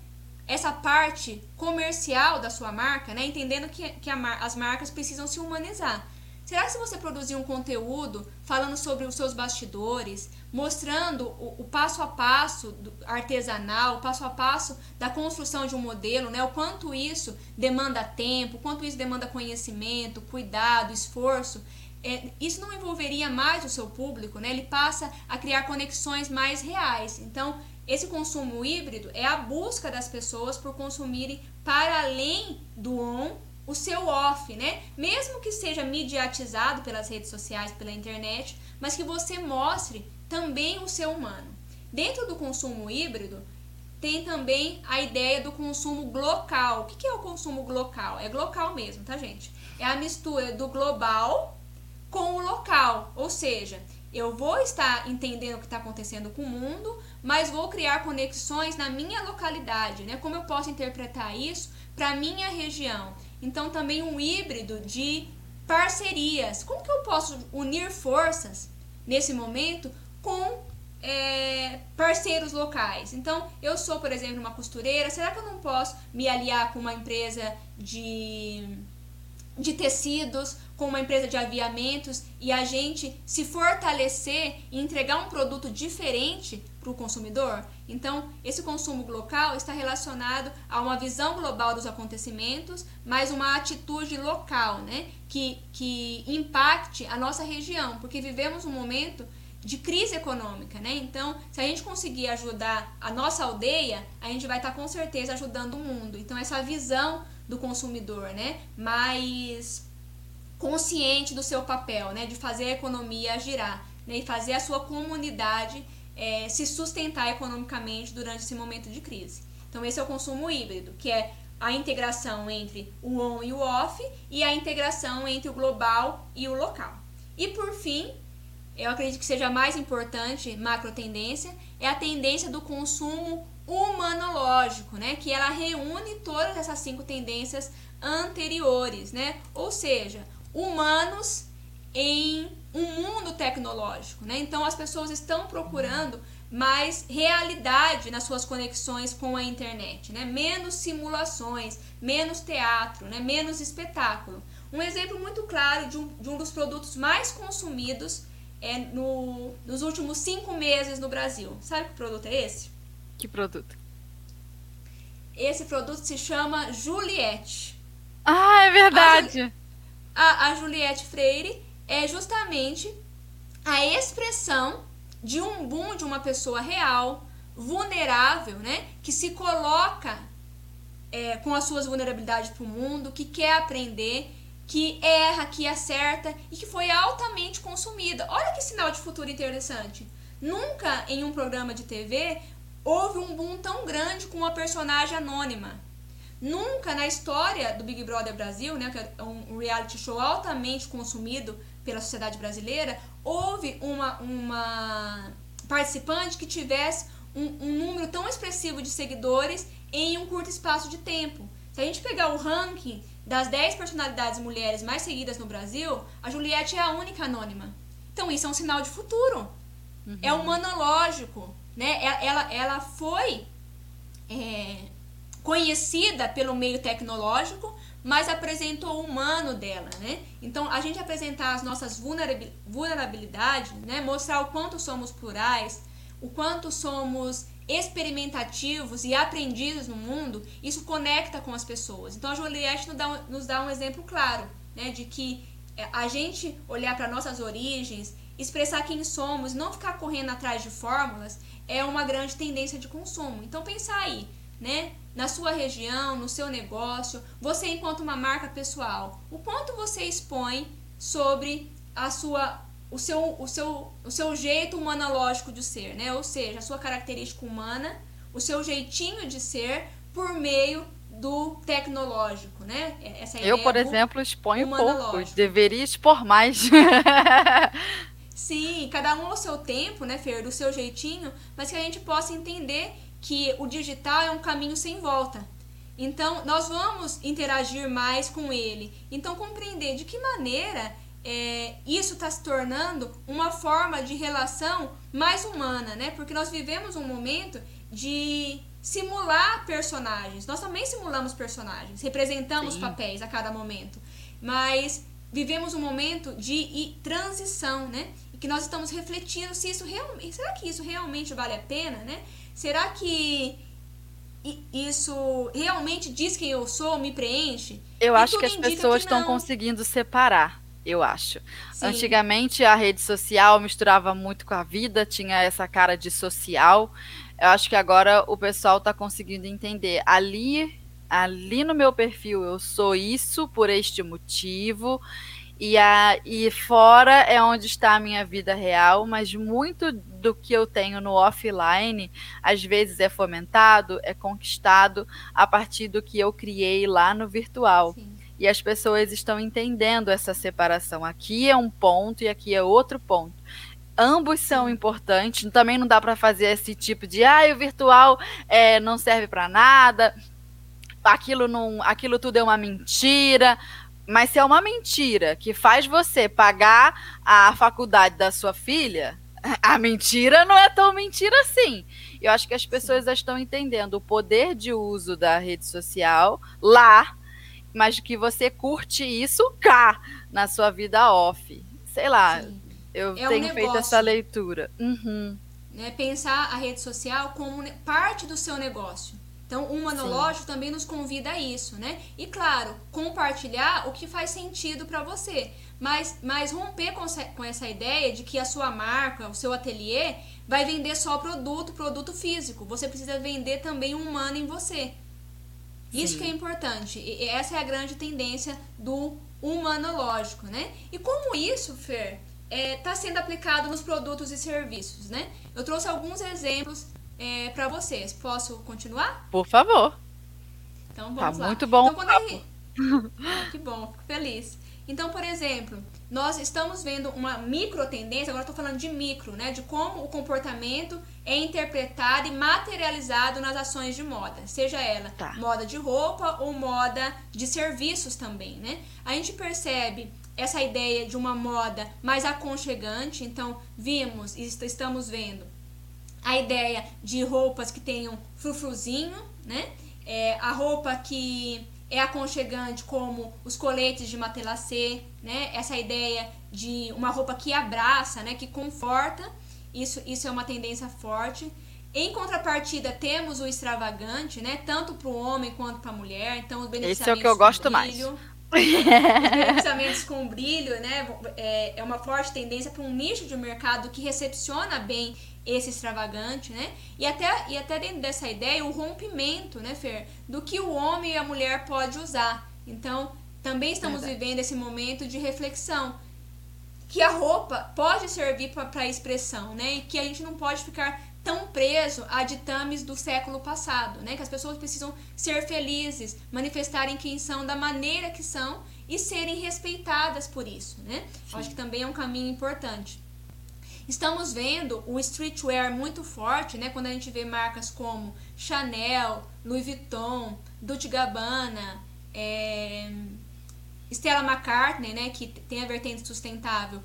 [SPEAKER 2] essa parte comercial da sua marca, né? Entendendo que, que a, as marcas precisam se humanizar. Será que se você produzir um conteúdo falando sobre os seus bastidores, mostrando o, o passo a passo artesanal, o passo a passo da construção de um modelo, né? O quanto isso demanda tempo, o quanto isso demanda conhecimento, cuidado, esforço, é, isso não envolveria mais o seu público, né? Ele passa a criar conexões mais reais. Então, esse consumo híbrido é a busca das pessoas por consumirem para além do on o seu off, né? Mesmo que seja mediatizado pelas redes sociais, pela internet, mas que você mostre também o seu humano. Dentro do consumo híbrido, tem também a ideia do consumo local. O que é o consumo local? É local mesmo, tá, gente? É a mistura do global com o local. Ou seja, eu vou estar entendendo o que está acontecendo com o mundo, mas vou criar conexões na minha localidade, né? Como eu posso interpretar isso para minha região? Então, também um híbrido de parcerias. Como que eu posso unir forças nesse momento com é, parceiros locais? Então, eu sou, por exemplo, uma costureira. Será que eu não posso me aliar com uma empresa de, de tecidos, com uma empresa de aviamentos e a gente se fortalecer e entregar um produto diferente para o consumidor? Então, esse consumo local está relacionado a uma visão global dos acontecimentos, mas uma atitude local, né? Que, que impacte a nossa região, porque vivemos um momento de crise econômica, né? Então, se a gente conseguir ajudar a nossa aldeia, a gente vai estar com certeza ajudando o mundo. Então, essa visão do consumidor, né? Mais consciente do seu papel, né? De fazer a economia girar, né? E fazer a sua comunidade é, se sustentar economicamente durante esse momento de crise. Então, esse é o consumo híbrido, que é a integração entre o on e o off e a integração entre o global e o local. E por fim, eu acredito que seja mais importante macro tendência, é a tendência do consumo humanológico, né? Que ela reúne todas essas cinco tendências anteriores, né? Ou seja, humanos em um mundo tecnológico, né? Então as pessoas estão procurando mais realidade nas suas conexões com a internet, né? Menos simulações, menos teatro, né? Menos espetáculo. Um exemplo muito claro de um, de um dos produtos mais consumidos é no, nos últimos cinco meses no Brasil. Sabe que produto é esse?
[SPEAKER 1] Que produto?
[SPEAKER 2] esse produto se chama Juliette.
[SPEAKER 1] Ah, é verdade.
[SPEAKER 2] A, a Juliette Freire é justamente a expressão de um boom de uma pessoa real, vulnerável, né? Que se coloca é, com as suas vulnerabilidades para o mundo, que quer aprender, que erra, que acerta e que foi altamente consumida. Olha que sinal de futuro interessante. Nunca em um programa de TV houve um boom tão grande com uma personagem anônima. Nunca na história do Big Brother Brasil, né, que é um reality show altamente consumido pela sociedade brasileira, houve uma, uma participante que tivesse um, um número tão expressivo de seguidores em um curto espaço de tempo. Se a gente pegar o ranking das 10 personalidades mulheres mais seguidas no Brasil, a Juliette é a única anônima. Então isso é um sinal de futuro. Uhum. É humanológico. Né? Ela, ela foi é, conhecida pelo meio tecnológico, mas apresentou o humano dela, né? Então, a gente apresentar as nossas vulnerabilidades, né? Mostrar o quanto somos plurais, o quanto somos experimentativos e aprendizes no mundo, isso conecta com as pessoas. Então, a Juliette nos dá um, nos dá um exemplo claro, né? De que é, a gente olhar para nossas origens, expressar quem somos, não ficar correndo atrás de fórmulas, é uma grande tendência de consumo. Então pensar aí, né? Na sua região, no seu negócio, você enquanto uma marca pessoal, o quanto você expõe sobre a sua o seu, o seu, o seu jeito humanológico de ser, né? Ou seja, a sua característica humana, o seu jeitinho de ser por meio do tecnológico, né?
[SPEAKER 1] Essa Eu, por exemplo, exponho pouco, deveria expor mais.
[SPEAKER 2] Sim, cada um ao seu tempo, né, Fer, do seu jeitinho, mas que a gente possa entender que o digital é um caminho sem volta. Então, nós vamos interagir mais com ele. Então, compreender de que maneira é, isso está se tornando uma forma de relação mais humana, né? Porque nós vivemos um momento de simular personagens. Nós também simulamos personagens, representamos Sim. papéis a cada momento. Mas vivemos um momento de transição, né? que nós estamos refletindo se isso realmente. Será que isso realmente vale a pena, né? Será que isso realmente diz quem eu sou, me preenche?
[SPEAKER 1] Eu e acho que as pessoas estão conseguindo separar. Eu acho. Sim. Antigamente a rede social misturava muito com a vida, tinha essa cara de social. Eu acho que agora o pessoal está conseguindo entender. Ali, ali no meu perfil eu sou isso por este motivo e, a, e fora é onde está a minha vida real, mas muito do que eu tenho no offline, às vezes é fomentado, é conquistado a partir do que eu criei lá no virtual. Sim. E as pessoas estão entendendo essa separação. Aqui é um ponto e aqui é outro ponto ambos são importantes. Também não dá para fazer esse tipo de ah, o virtual é, não serve para nada, aquilo não, aquilo tudo é uma mentira. Mas se é uma mentira que faz você pagar a faculdade da sua filha, a mentira não é tão mentira assim. Eu acho que as pessoas já estão entendendo o poder de uso da rede social lá, mas que você curte isso cá, na sua vida off. Sei lá, Sim. eu é tenho um feito essa leitura. Uhum.
[SPEAKER 2] Né, pensar a rede social como parte do seu negócio. Então, o monológico Sim. também nos convida a isso, né? E claro, compartilhar o que faz sentido para você, mas, mas romper com essa, com essa ideia de que a sua marca, o seu ateliê, vai vender só produto, produto físico. Você precisa vender também um humano em você. Sim. Isso que é importante. E essa é a grande tendência do humanológico, né? E como isso, Fer, está é, tá sendo aplicado nos produtos e serviços, né? Eu trouxe alguns exemplos é, para vocês. Posso continuar?
[SPEAKER 1] Por favor.
[SPEAKER 2] Então vamos
[SPEAKER 1] tá
[SPEAKER 2] lá.
[SPEAKER 1] Muito bom.
[SPEAKER 2] Então, gente... ah, que bom, fico feliz. Então, por exemplo, nós estamos vendo uma micro tendência, agora estou falando de micro, né? De como o comportamento é interpretado e materializado nas ações de moda, seja ela tá. moda de roupa ou moda de serviços também, né? A gente percebe essa ideia de uma moda mais aconchegante, então vimos e estamos vendo a ideia de roupas que tenham frufruzinho, né? É, a roupa que é aconchegante, como os coletes de matelacê, né? Essa ideia de uma roupa que abraça, né? Que conforta, isso, isso é uma tendência forte. Em contrapartida, temos o extravagante, né? Tanto para o homem quanto para a mulher. Então, os beneficiamentos Esse
[SPEAKER 1] é o que eu gosto mais.
[SPEAKER 2] beneficiamentos com brilho, né? É, é uma forte tendência para um nicho de mercado que recepciona bem esse extravagante, né? E até, e até dentro dessa ideia, o rompimento, né, Fer? Do que o homem e a mulher pode usar. Então, também estamos Verdade. vivendo esse momento de reflexão que a roupa pode servir para expressão, né? E que a gente não pode ficar tão preso a ditames do século passado, né? Que as pessoas precisam ser felizes, manifestarem quem são da maneira que são e serem respeitadas por isso, né? Acho que também é um caminho importante. Estamos vendo o streetwear muito forte, né? Quando a gente vê marcas como Chanel, Louis Vuitton, Dolce Gabbana, é, Stella McCartney, né, que tem a vertente sustentável,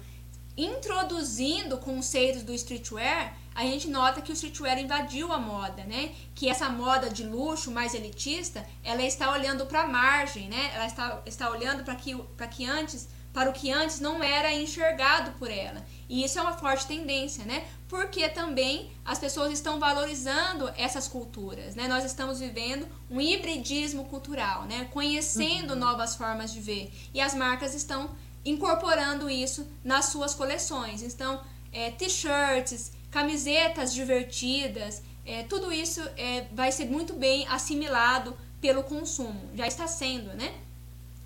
[SPEAKER 2] introduzindo conceitos do streetwear, a gente nota que o streetwear invadiu a moda, né? Que essa moda de luxo mais elitista, ela está olhando para a margem, né? Ela está, está olhando para que, que antes, para o que antes não era enxergado por ela. E isso é uma forte tendência, né? Porque também as pessoas estão valorizando essas culturas, né? Nós estamos vivendo um hibridismo cultural, né? Conhecendo uhum. novas formas de ver. E as marcas estão incorporando isso nas suas coleções. Então, é, t-shirts, camisetas divertidas, é, tudo isso é, vai ser muito bem assimilado pelo consumo. Já está sendo, né?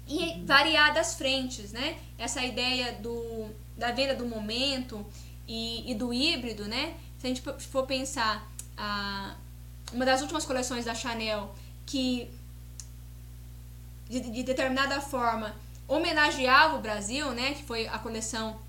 [SPEAKER 2] E uhum. variadas frentes, né? Essa ideia do da venda do momento e, e do híbrido, né? Se a gente for pensar, a, uma das últimas coleções da Chanel que de, de determinada forma homenageava o Brasil, né? Que foi a coleção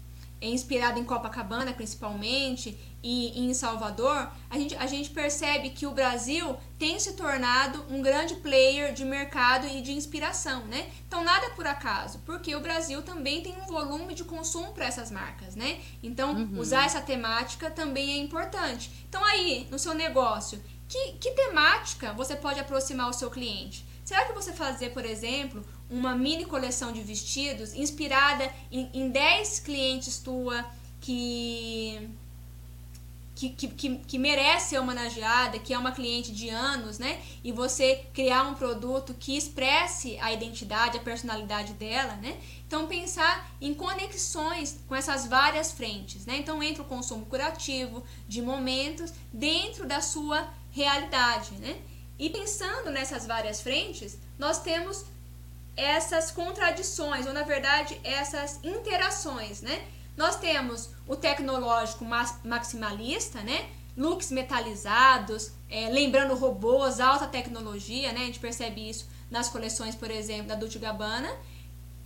[SPEAKER 2] inspirada em Copacabana principalmente e em Salvador, a gente, a gente percebe que o Brasil tem se tornado um grande player de mercado e de inspiração, né? Então nada é por acaso, porque o Brasil também tem um volume de consumo para essas marcas, né? Então uhum. usar essa temática também é importante. Então aí, no seu negócio, que, que temática você pode aproximar o seu cliente? Será que você fazer, por exemplo, uma mini coleção de vestidos inspirada em, em 10 clientes tua que que, que, que, merece ser homenageada, que é uma cliente de anos, né? E você criar um produto que expresse a identidade, a personalidade dela, né? Então pensar em conexões com essas várias frentes, né? Então entra o consumo curativo de momentos dentro da sua realidade, né? E pensando nessas várias frentes, nós temos essas contradições, ou na verdade essas interações, né? Nós temos o tecnológico maximalista, né? Looks metalizados, é, lembrando robôs, alta tecnologia, né? A gente percebe isso nas coleções, por exemplo, da Dolce Gabbana.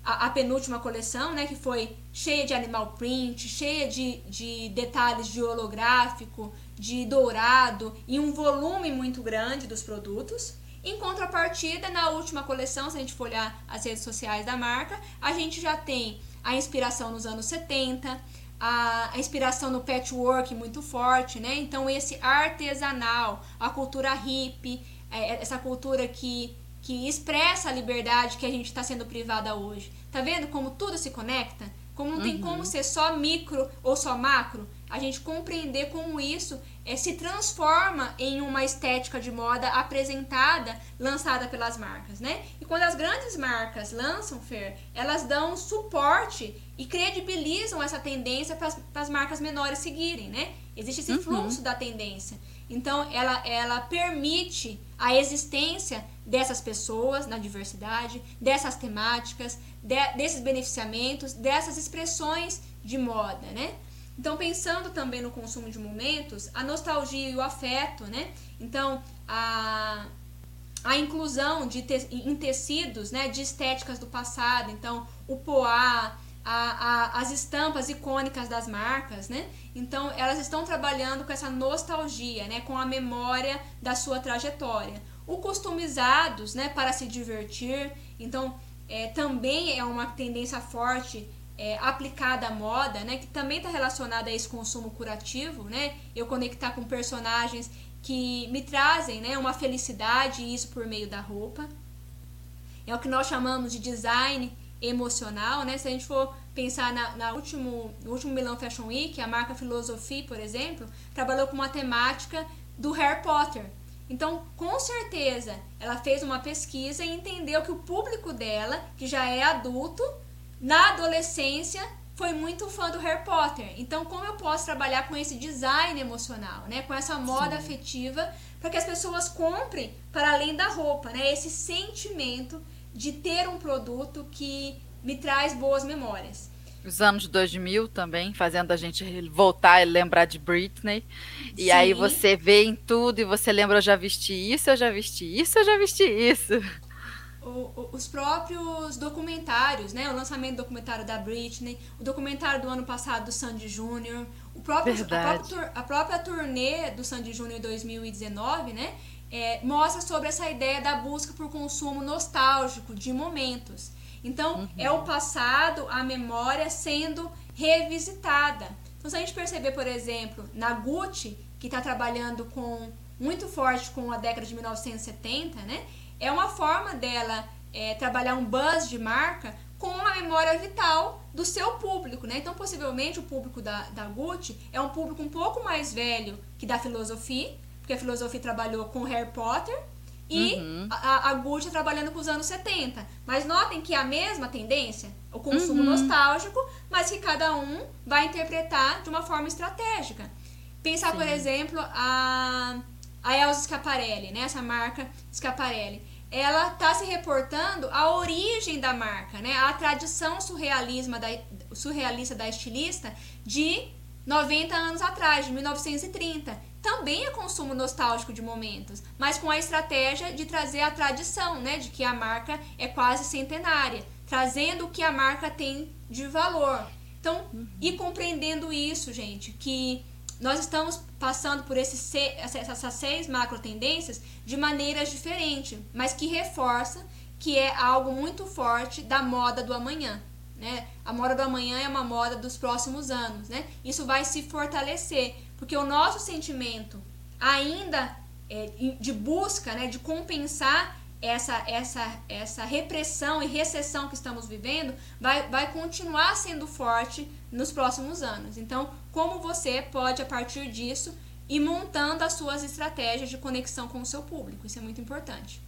[SPEAKER 2] A, a, penúltima coleção, né? Que foi cheia de animal print, cheia de, de detalhes de holográfico, de dourado e um volume muito grande dos produtos. Em contrapartida, na última coleção, se a gente for olhar as redes sociais da marca, a gente já tem a inspiração nos anos 70, a, a inspiração no patchwork muito forte, né? Então esse artesanal, a cultura hippie, é, essa cultura que, que expressa a liberdade que a gente está sendo privada hoje. Tá vendo como tudo se conecta? Como não tem como uhum. ser só micro ou só macro, a gente compreender como isso é, se transforma em uma estética de moda apresentada, lançada pelas marcas, né? E quando as grandes marcas lançam, Fer, elas dão suporte e credibilizam essa tendência para as marcas menores seguirem, né? Existe esse uhum. fluxo da tendência. Então, ela, ela permite a existência dessas pessoas na diversidade, dessas temáticas, de, desses beneficiamentos, dessas expressões de moda, né? Então, pensando também no consumo de momentos, a nostalgia e o afeto, né? Então, a, a inclusão de te, em tecidos, né? De estéticas do passado. Então, o poá, a, a, as estampas icônicas das marcas, né? Então, elas estão trabalhando com essa nostalgia, né? Com a memória da sua trajetória. O customizados, né? Para se divertir. Então, é, também é uma tendência forte é, aplicada à moda, né, que também está relacionada a esse consumo curativo, né, eu conectar com personagens que me trazem né, uma felicidade, isso por meio da roupa. É o que nós chamamos de design emocional, né? Se a gente for pensar na, na último, no último Milão Fashion Week, a marca Philosophy, por exemplo, trabalhou com uma temática do Harry Potter. Então, com certeza, ela fez uma pesquisa e entendeu que o público dela, que já é adulto, na adolescência foi muito fã do Harry Potter. Então, como eu posso trabalhar com esse design emocional, né, com essa moda Sim. afetiva, para que as pessoas comprem para além da roupa, né, esse sentimento de ter um produto que me traz boas memórias.
[SPEAKER 1] Os anos 2000 também, fazendo a gente voltar e lembrar de Britney. E Sim. aí você vê em tudo e você lembra, eu já vesti isso, eu já vesti isso, eu já vesti isso.
[SPEAKER 2] O, os próprios documentários, né? O lançamento do documentário da Britney, o documentário do ano passado do Sandy Júnior, o próprio, a, própria, a própria turnê do Sandy Júnior 2019, né? É, mostra sobre essa ideia da busca por consumo nostálgico de momentos. Então, uhum. é o passado, a memória sendo revisitada. Então, se a gente perceber, por exemplo, na Gucci, que está trabalhando com muito forte com a década de 1970, né? É uma forma dela é, trabalhar um buzz de marca com a memória vital do seu público, né? Então, possivelmente, o público da, da Gucci é um público um pouco mais velho que da filosofia, porque a filosofia trabalhou com Harry Potter, e uhum. a, a Gucci trabalhando com os anos 70. Mas notem que é a mesma tendência, o consumo uhum. nostálgico, mas que cada um vai interpretar de uma forma estratégica. Pensar, Sim. por exemplo, a, a Elsa Schiaparelli, né? essa marca Schiaparelli. Ela está se reportando a origem da marca, né? a tradição surrealismo da, surrealista da estilista de 90 anos atrás, de 1930 também é consumo nostálgico de momentos, mas com a estratégia de trazer a tradição, né, de que a marca é quase centenária, trazendo o que a marca tem de valor. Então, uhum. e compreendendo isso, gente, que nós estamos passando por essas seis macro tendências de maneiras diferentes, mas que reforça que é algo muito forte da moda do amanhã. Né? A moda do amanhã é uma moda dos próximos anos. Né? Isso vai se fortalecer, porque o nosso sentimento ainda é, de busca, né, de compensar essa, essa, essa repressão e recessão que estamos vivendo vai, vai continuar sendo forte nos próximos anos. Então, como você pode, a partir disso, ir montando as suas estratégias de conexão com o seu público? Isso é muito importante.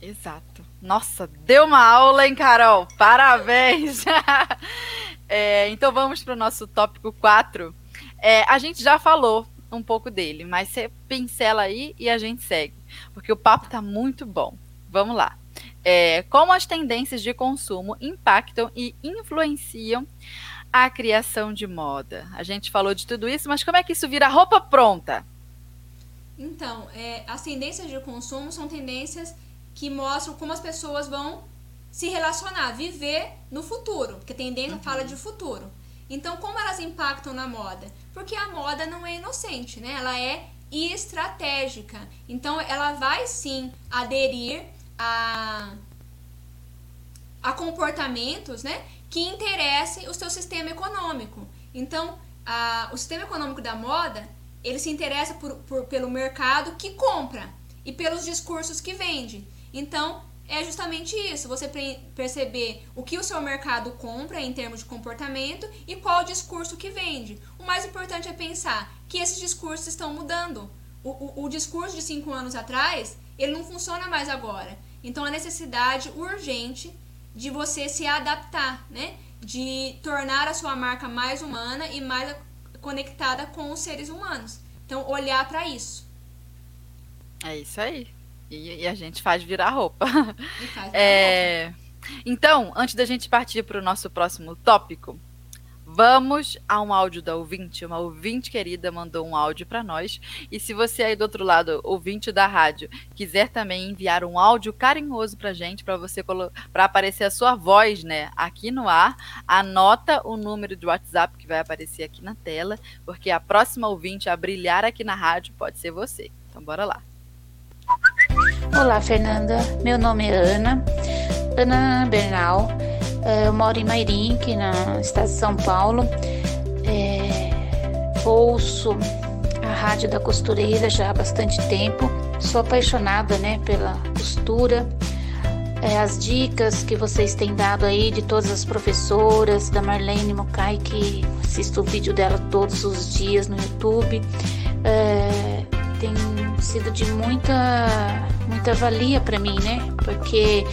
[SPEAKER 1] Exato. Nossa, deu uma aula, hein, Carol? Parabéns! é, então vamos para o nosso tópico 4, é, a gente já falou um pouco dele, mas você pincela aí e a gente segue, porque o papo tá muito bom. Vamos lá. É, como as tendências de consumo impactam e influenciam a criação de moda? A gente falou de tudo isso, mas como é que isso vira roupa pronta?
[SPEAKER 2] Então, é, as tendências de consumo são tendências que mostram como as pessoas vão se relacionar, viver no futuro, porque tendência uhum. fala de futuro. Então, como elas impactam na moda? Porque a moda não é inocente, né? Ela é estratégica. Então, ela vai sim aderir a, a comportamentos, né? Que interessem o seu sistema econômico. Então, a, o sistema econômico da moda, ele se interessa por, por, pelo mercado que compra e pelos discursos que vende. Então, é justamente isso, você perceber o que o seu mercado compra em termos de comportamento e qual o discurso que vende. O mais importante é pensar que esses discursos estão mudando. O, o, o discurso de cinco anos atrás, ele não funciona mais agora. Então, a necessidade urgente de você se adaptar, né? De tornar a sua marca mais humana e mais conectada com os seres humanos. Então, olhar para isso.
[SPEAKER 1] É isso aí. E, e a gente faz virar roupa. Faz virar é... roupa. Então, antes da gente partir para o nosso próximo tópico, Vamos a um áudio da ouvinte. Uma ouvinte querida mandou um áudio para nós. E se você aí do outro lado, ouvinte da rádio, quiser também enviar um áudio carinhoso para gente, para você para aparecer a sua voz, né, aqui no ar, anota o número de WhatsApp que vai aparecer aqui na tela, porque a próxima ouvinte a brilhar aqui na rádio pode ser você. Então bora lá.
[SPEAKER 4] Olá, Fernanda. Meu nome é Ana, Ana Bernal. É, eu moro em Mairink, na estado de São Paulo. É, ouço a rádio da costureira já há bastante tempo. Sou apaixonada, né, pela costura. É, as dicas que vocês têm dado aí de todas as professoras, da Marlene Mokai, que assisto o vídeo dela todos os dias no YouTube. É, sido de muita, muita valia para mim, né? Porque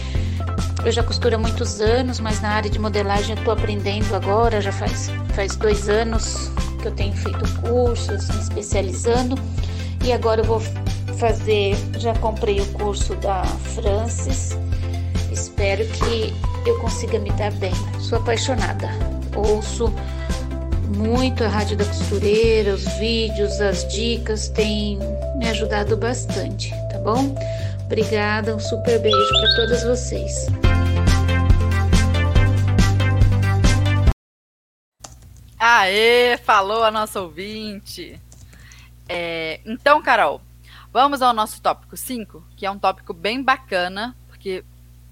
[SPEAKER 4] eu já costuro há muitos anos, mas na área de modelagem eu estou aprendendo agora, já faz, faz dois anos que eu tenho feito cursos, me especializando, e agora eu vou fazer, já comprei o curso da Francis, espero que eu consiga me dar bem. Sou apaixonada, ouço muito a Rádio da Costureira, os vídeos, as dicas têm me ajudado bastante, tá bom? Obrigada, um super beijo para todas vocês.
[SPEAKER 1] Aê, falou a nossa ouvinte. É, então, Carol, vamos ao nosso tópico 5, que é um tópico bem bacana, porque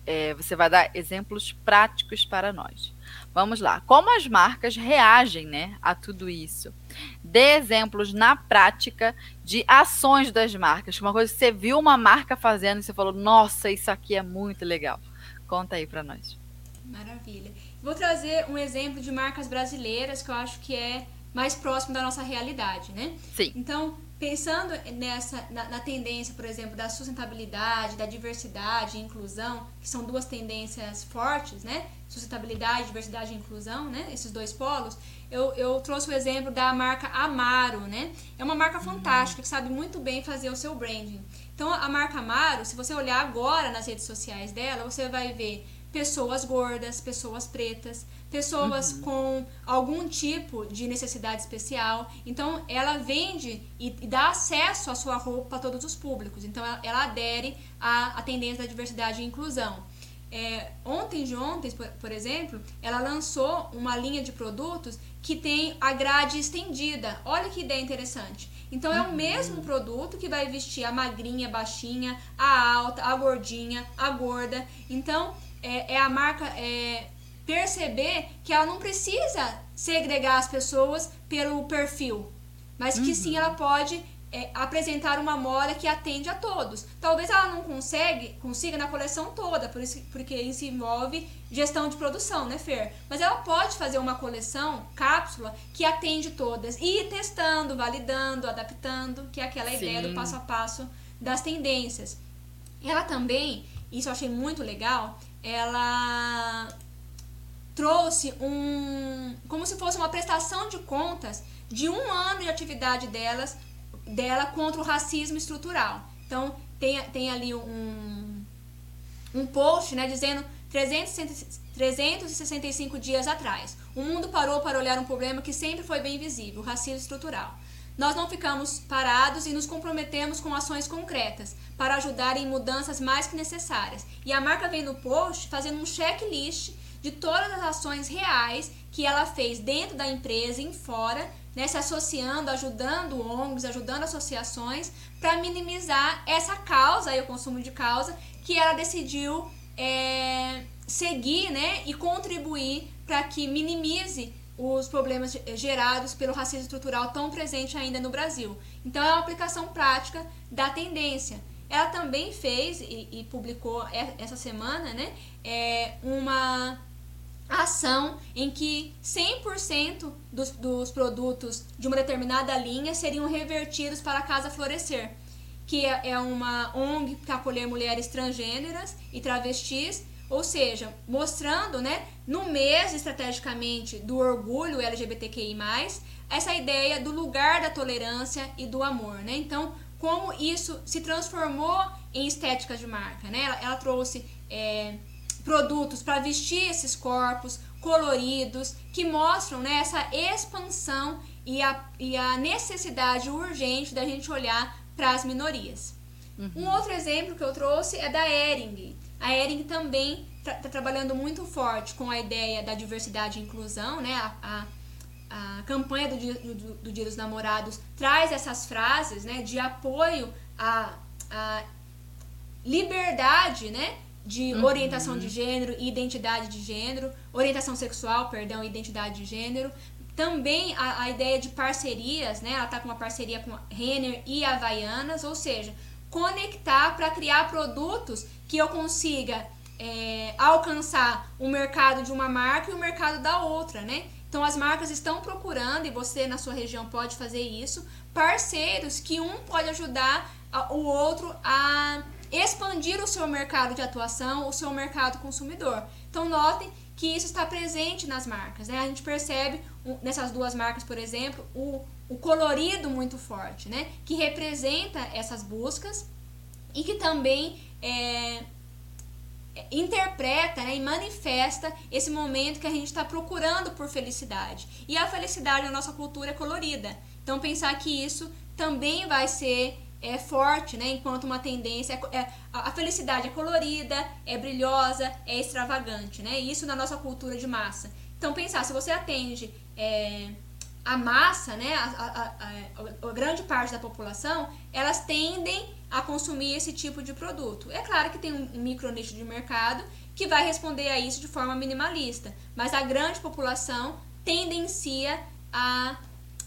[SPEAKER 1] é, você vai dar exemplos práticos para nós. Vamos lá. Como as marcas reagem né, a tudo isso? Dê exemplos na prática de ações das marcas. Uma coisa que você viu uma marca fazendo e você falou, nossa, isso aqui é muito legal. Conta aí para nós.
[SPEAKER 2] Maravilha. Vou trazer um exemplo de marcas brasileiras que eu acho que é mais próximo da nossa realidade, né?
[SPEAKER 1] Sim.
[SPEAKER 2] Então, pensando nessa na, na, tendência, por exemplo, da sustentabilidade, da diversidade e inclusão, que são duas tendências fortes, né? Sustentabilidade, diversidade e inclusão, né? Esses dois polos. Eu, eu trouxe o exemplo da marca Amaro, né? É uma marca fantástica que sabe muito bem fazer o seu branding. Então, a marca Amaro, se você olhar agora nas redes sociais dela, você vai ver pessoas gordas, pessoas pretas, pessoas uhum. com algum tipo de necessidade especial. Então, ela vende e, dá acesso à sua roupa para todos os públicos. Então, ela, ela adere à, à, tendência da diversidade e inclusão. É, ontem de ontem, por, por, exemplo, ela lançou uma linha de produtos que tem a grade estendida. Olha que ideia interessante. Então, é o uhum. mesmo produto que vai vestir a magrinha, baixinha, a alta, a gordinha, a gorda. Então, é, é a marca é, perceber que ela não precisa segregar as pessoas pelo perfil, mas que uhum. sim ela pode é, apresentar uma moda que atende a todos. Talvez ela não consegue, consiga na coleção toda, por isso, porque isso envolve gestão de produção, né, Fer? Mas ela pode fazer uma coleção, cápsula, que atende todas e ir testando, validando, adaptando, que é aquela Sim. ideia do passo a passo das tendências. Ela também, isso eu achei muito legal, ela trouxe um como se fosse uma prestação de contas de um ano de atividade delas dela contra o racismo estrutural. Então tem, tem ali um, um post né, dizendo 300, 365 dias atrás. O mundo parou para olhar um problema que sempre foi bem visível, o racismo estrutural. Nós não ficamos parados e nos comprometemos com ações concretas para ajudar em mudanças mais que necessárias. E a marca vem no post fazendo um checklist de todas as ações reais que ela fez dentro da empresa e fora, né, se associando, ajudando ONGs, ajudando associações para minimizar essa causa e o consumo de causa que ela decidiu é, seguir né, e contribuir para que minimize os problemas gerados pelo racismo estrutural tão presente ainda no Brasil. Então, é uma aplicação prática da tendência. Ela também fez e, e publicou essa semana né, é, uma ação em que 100% dos, dos produtos de uma determinada linha seriam revertidos para a Casa Florescer, que é, é uma ONG para acolher mulheres transgêneras e travestis ou seja, mostrando, né, no mês estrategicamente do orgulho LGBTQI+, essa ideia do lugar da tolerância e do amor, né? Então, como isso se transformou em estéticas de marca, né? Ela, ela trouxe é, produtos para vestir esses corpos coloridos que mostram né, essa expansão e a, e a necessidade urgente da gente olhar para as minorias. Uhum. Um outro exemplo que eu trouxe é da Ering. A Ering também está tá trabalhando muito forte com a ideia da diversidade e inclusão, né? A, a, a campanha do dia, do, do dia, dos Namorados traz essas frases né, de apoio à, à liberdade né, de uhum. orientação de gênero e identidade de gênero, orientação sexual, perdão, identidade de gênero. Também a, a ideia de parcerias, né? Ela está com uma parceria com a Renner e Havaianas, ou seja, conectar para criar produtos que eu consiga é, alcançar o mercado de uma marca e o mercado da outra, né? Então as marcas estão procurando, e você na sua região pode fazer isso, parceiros que um pode ajudar o outro a expandir o seu mercado de atuação, o seu mercado consumidor. Então, notem que isso está presente nas marcas. Né? A gente percebe nessas duas marcas, por exemplo, o, o colorido muito forte, né? que representa essas buscas e que também é, interpreta né, e manifesta esse momento que a gente está procurando por felicidade. E a felicidade na nossa cultura é colorida. Então, pensar que isso também vai ser é, forte, né, enquanto uma tendência. É, é, a felicidade é colorida, é brilhosa, é extravagante. Né, isso na nossa cultura de massa. Então, pensar, se você atende é, a massa, né, a, a, a, a, grande parte da população, elas tendem a consumir esse tipo de produto. É claro que tem um micro nicho de mercado que vai responder a isso de forma minimalista, mas a grande população tendencia a,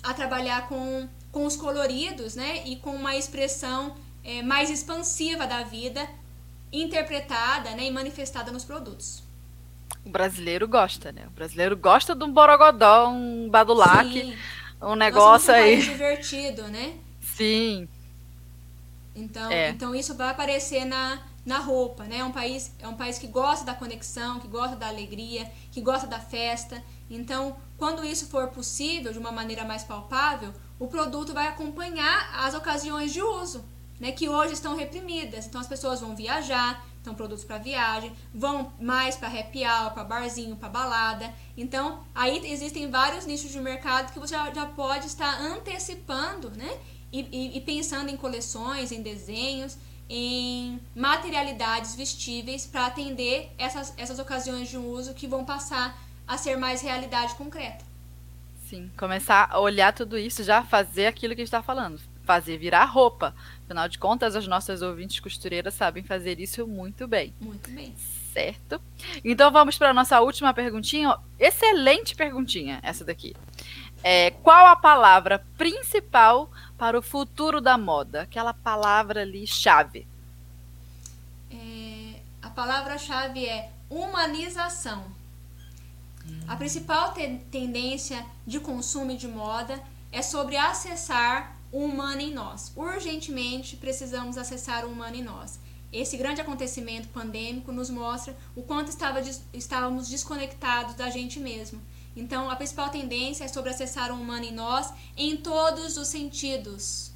[SPEAKER 2] a trabalhar com, com os coloridos né, e com uma expressão é, mais expansiva da vida, interpretada né, e manifestada nos produtos.
[SPEAKER 1] O brasileiro gosta, né? O brasileiro gosta de um borogodó, um badulac, um negócio aí.
[SPEAKER 2] Um divertido, né?
[SPEAKER 1] Sim.
[SPEAKER 2] Então, é. então isso vai aparecer na, na roupa, né? É um país é um país que gosta da conexão, que gosta da alegria, que gosta da festa. Então, quando isso for possível de uma maneira mais palpável, o produto vai acompanhar as ocasiões de uso, né? Que hoje estão reprimidas. Então, as pessoas vão viajar, então produtos para viagem, vão mais para happy hour, para barzinho, para balada. Então, aí existem vários nichos de mercado que você já, já pode estar antecipando, né? E, e, e, pensando em coleções, em desenhos, em materialidades vestíveis para atender essas, essas ocasiões de uso que vão passar a ser mais realidade concreta.
[SPEAKER 1] Sim, começar a olhar tudo isso, já fazer aquilo que a gente está falando, fazer virar roupa. Afinal de contas, as nossas ouvintes costureiras sabem fazer isso muito bem.
[SPEAKER 2] Muito bem.
[SPEAKER 1] Certo. Então vamos para a nossa última perguntinha. Excelente perguntinha essa daqui. É, qual a palavra principal para o futuro da moda? Aquela palavra ali chave.
[SPEAKER 2] É, a palavra-chave é humanização. Hum. A principal te tendência de consumo de moda é sobre acessar o humano em nós. Urgentemente precisamos acessar o humano em nós. Esse grande acontecimento pandêmico nos mostra o quanto estava, estávamos desconectados da gente mesmo. Então, a principal tendência é sobre acessar o humano em nós em todos os sentidos.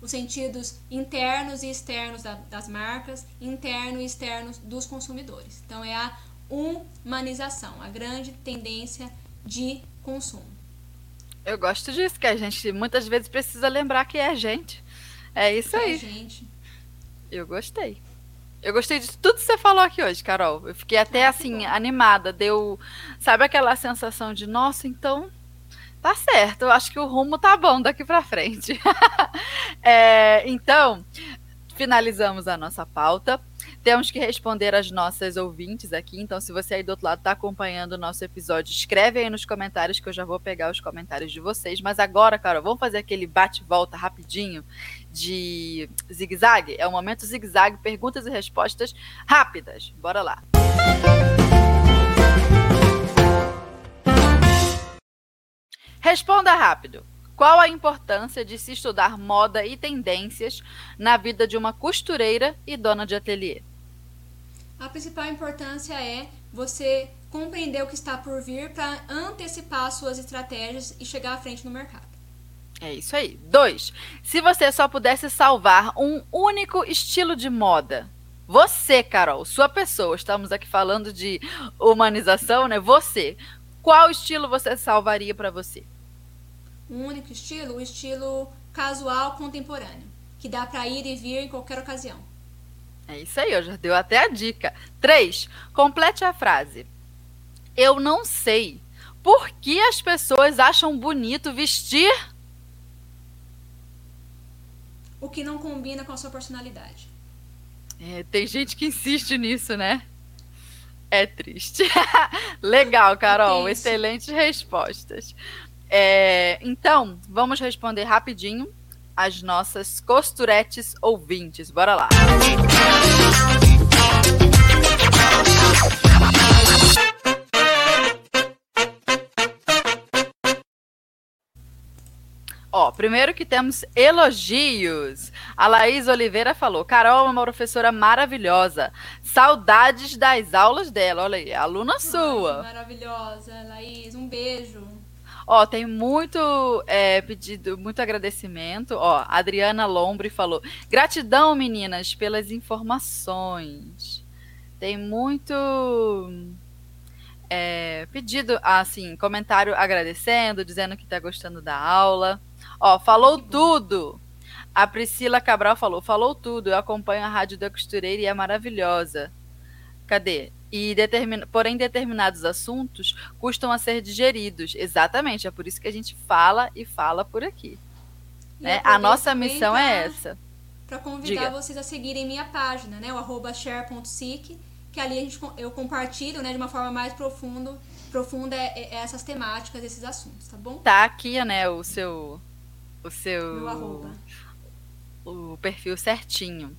[SPEAKER 2] Os sentidos internos e externos da, das marcas, interno e externos dos consumidores. Então, é a humanização, a grande tendência de consumo.
[SPEAKER 1] Eu gosto disso, que a gente muitas vezes precisa lembrar que é a gente. É isso aí.
[SPEAKER 2] É gente.
[SPEAKER 1] Eu gostei. Eu gostei de tudo que você falou aqui hoje, Carol. Eu fiquei até ah, assim, animada. Deu. Sabe aquela sensação de, nossa, então. Tá certo, eu acho que o rumo tá bom daqui para frente. é, então, finalizamos a nossa pauta. Temos que responder as nossas ouvintes aqui. Então, se você aí do outro lado está acompanhando o nosso episódio, escreve aí nos comentários que eu já vou pegar os comentários de vocês. Mas agora, cara, vamos fazer aquele bate-volta rapidinho de zigue-zague. É o momento zigue-zague, perguntas e respostas rápidas. Bora lá. Responda rápido. Qual a importância de se estudar moda e tendências na vida de uma costureira e dona de ateliê?
[SPEAKER 2] A principal importância é você compreender o que está por vir para antecipar suas estratégias e chegar à frente no mercado.
[SPEAKER 1] É isso aí. Dois, se você só pudesse salvar um único estilo de moda, você, Carol, sua pessoa, estamos aqui falando de humanização, né? Você, qual estilo você salvaria para você?
[SPEAKER 2] Um único estilo, o estilo casual contemporâneo, que dá para ir e vir em qualquer ocasião.
[SPEAKER 1] É isso aí, eu já deu até a dica. 3. Complete a frase. Eu não sei por que as pessoas acham bonito vestir
[SPEAKER 2] o que não combina com a sua personalidade.
[SPEAKER 1] É, tem gente que insiste nisso, né? É triste. Legal, Carol. É Excelentes respostas. É, então, vamos responder rapidinho as nossas costuretes ouvintes. Bora lá. Ó, primeiro que temos elogios. A Laís Oliveira falou: Carol é uma professora maravilhosa. Saudades das aulas dela. Olha aí, aluna sua.
[SPEAKER 2] Maravilhosa, Laís. Um beijo.
[SPEAKER 1] Ó, tem muito é, pedido, muito agradecimento. Ó, Adriana Lombre falou: gratidão, meninas, pelas informações. Tem muito é, pedido, assim, comentário agradecendo, dizendo que tá gostando da aula. Ó, falou tudo. A Priscila Cabral falou: falou tudo. Eu acompanho a Rádio da Costureira e é maravilhosa. Cadê? E determin... porém, determinados assuntos custam a ser digeridos. Exatamente, é por isso que a gente fala e fala por aqui. Né? A nossa missão pra, é essa.
[SPEAKER 2] Para convidar Diga. vocês a seguirem minha página, né? O arroba share.sic, que ali a gente, eu compartilho né, de uma forma mais profunda, profunda é, é essas temáticas, esses assuntos, tá bom?
[SPEAKER 1] Tá aqui, né, o seu. O seu.
[SPEAKER 2] Meu arroba.
[SPEAKER 1] O perfil certinho.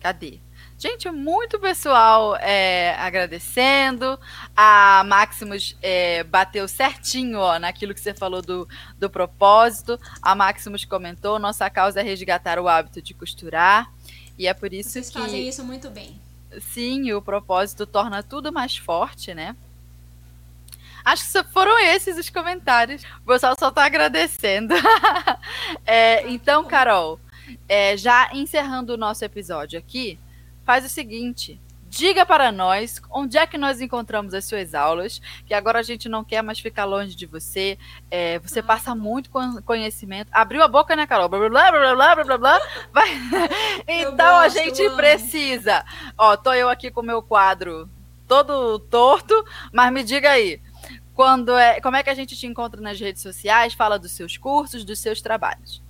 [SPEAKER 1] Cadê? Gente, muito pessoal é, agradecendo. A Maximus é, bateu certinho ó, naquilo que você falou do, do propósito. A Maximus comentou: nossa causa é resgatar o hábito de costurar. E é por isso
[SPEAKER 2] Vocês
[SPEAKER 1] que.
[SPEAKER 2] Vocês fazem isso muito bem.
[SPEAKER 1] Sim, o propósito torna tudo mais forte, né? Acho que foram esses os comentários. O pessoal só está agradecendo. é, então, Carol, é, já encerrando o nosso episódio aqui, faz o seguinte: diga para nós onde é que nós encontramos as suas aulas, que agora a gente não quer mais ficar longe de você. É, você passa muito conhecimento. Abriu a boca, né, Carol? Blá, blá, blá, blá, blá, blá, blá. Vai. Então a gente precisa. Ó, tô eu aqui com o meu quadro todo torto, mas me diga aí. Quando é, como é que a gente te encontra nas redes sociais? Fala dos seus cursos, dos seus trabalhos.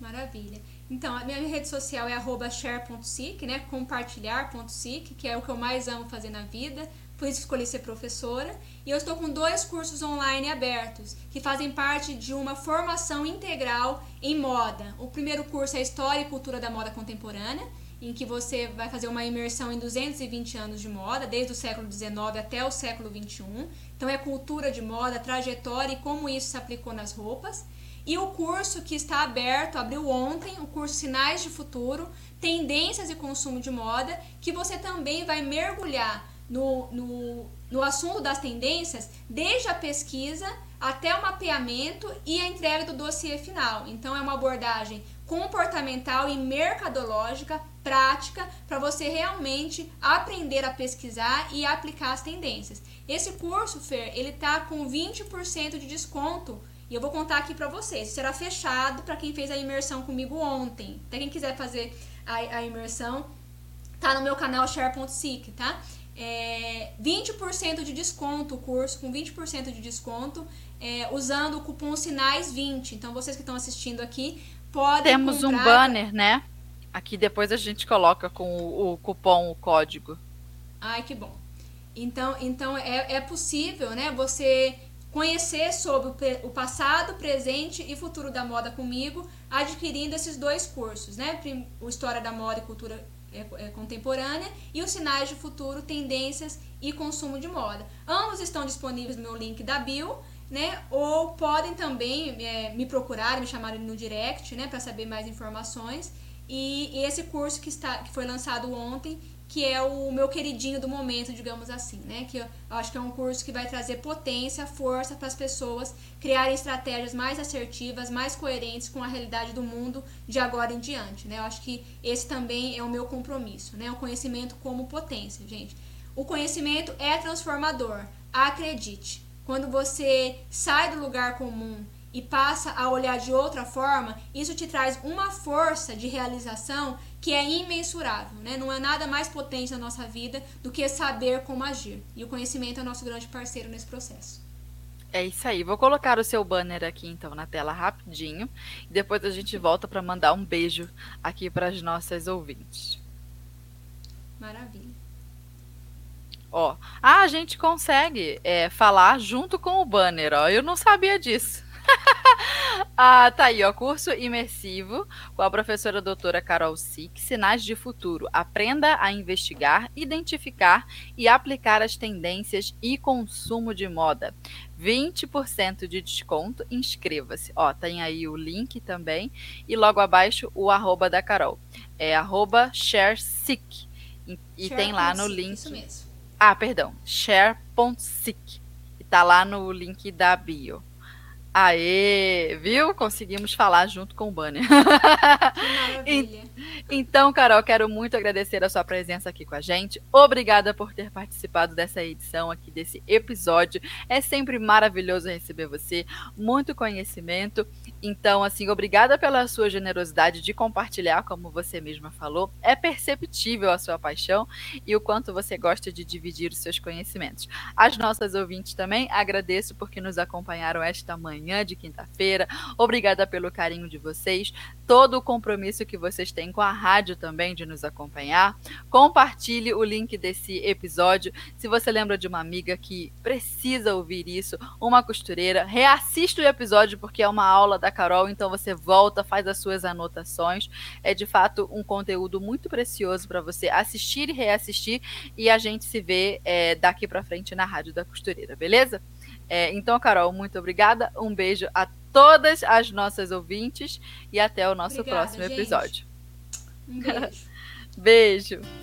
[SPEAKER 2] Maravilha. Então, a minha rede social é share.sic, né? Compartilhar.sic, que é o que eu mais amo fazer na vida. Por isso escolhi ser professora. E eu estou com dois cursos online abertos, que fazem parte de uma formação integral em moda. O primeiro curso é História e Cultura da Moda Contemporânea, em que você vai fazer uma imersão em 220 anos de moda, desde o século XIX até o século XXI. Então, é cultura de moda, trajetória e como isso se aplicou nas roupas. E o curso que está aberto, abriu ontem, o curso Sinais de Futuro, Tendências e Consumo de Moda, que você também vai mergulhar no, no, no assunto das tendências, desde a pesquisa até o mapeamento e a entrega do dossiê final. Então, é uma abordagem comportamental e mercadológica, prática, para você realmente aprender a pesquisar e aplicar as tendências. Esse curso, Fer, ele tá com 20% de desconto e eu vou contar aqui para vocês. Será fechado para quem fez a imersão comigo ontem. Até quem quiser fazer a, a imersão, tá no meu canal share.sic, tá? É, 20% de desconto o curso, com 20% de desconto, é, usando o cupom SINAIS20. Então, vocês que estão assistindo aqui, podem
[SPEAKER 1] Temos
[SPEAKER 2] comprar...
[SPEAKER 1] um banner, né? Aqui depois a gente coloca com o, o cupom, o código.
[SPEAKER 2] Ai, que bom. Então, então é, é possível, né? Você conhecer sobre o passado, presente e futuro da moda comigo, adquirindo esses dois cursos, né? O História da Moda e Cultura é, é, Contemporânea e os Sinais de Futuro, Tendências e Consumo de Moda. Ambos estão disponíveis no meu link da bio, né? Ou podem também é, me procurar, me chamarem no direct, né? Para saber mais informações. E, e esse curso que, está, que foi lançado ontem que é o meu queridinho do momento, digamos assim, né? Que eu acho que é um curso que vai trazer potência, força para as pessoas criarem estratégias mais assertivas, mais coerentes com a realidade do mundo de agora em diante, né? Eu acho que esse também é o meu compromisso, né? O conhecimento como potência, gente. O conhecimento é transformador, acredite. Quando você sai do lugar comum e passa a olhar de outra forma, isso te traz uma força de realização que é imensurável, né? Não é nada mais potente na nossa vida do que saber como agir. E o conhecimento é o nosso grande parceiro nesse processo.
[SPEAKER 1] É isso aí. Vou colocar o seu banner aqui então na tela rapidinho. E depois a gente volta para mandar um beijo aqui para as nossas ouvintes.
[SPEAKER 2] Maravilha.
[SPEAKER 1] Ó, ah, a gente consegue é, falar junto com o banner, ó. Eu não sabia disso. Ah, tá aí, ó. Curso imersivo com a professora doutora Carol Sick, Sinais de Futuro. Aprenda a investigar, identificar e aplicar as tendências e consumo de moda. 20% de desconto, inscreva-se. Ó, tem aí o link também e logo abaixo o arroba da Carol. É arroba sharesick. E, e tem lá no link. Isso mesmo. Ah, perdão. share.sick. E tá lá no link da bio. Aê, viu? Conseguimos falar junto com o banner. Que maravilha. então, Carol, quero muito agradecer a sua presença aqui com a gente. Obrigada por ter participado dessa edição aqui, desse episódio. É sempre maravilhoso receber você, muito conhecimento. Então, assim, obrigada pela sua generosidade de compartilhar, como você mesma falou. É perceptível a sua paixão e o quanto você gosta de dividir os seus conhecimentos. As nossas ouvintes também agradeço porque nos acompanharam esta manhã de quinta-feira. Obrigada pelo carinho de vocês, todo o compromisso que vocês têm com a rádio também de nos acompanhar. Compartilhe o link desse episódio. Se você lembra de uma amiga que precisa ouvir isso, uma costureira, reassista o episódio porque é uma aula da Carol, então você volta, faz as suas anotações. É de fato um conteúdo muito precioso para você assistir e reassistir e a gente se vê é, daqui para frente na Rádio da Costureira, beleza? É, então, Carol, muito obrigada. Um beijo a todas as nossas ouvintes e até o nosso Obrigada, próximo gente. episódio.
[SPEAKER 2] Um beijo.
[SPEAKER 1] beijo.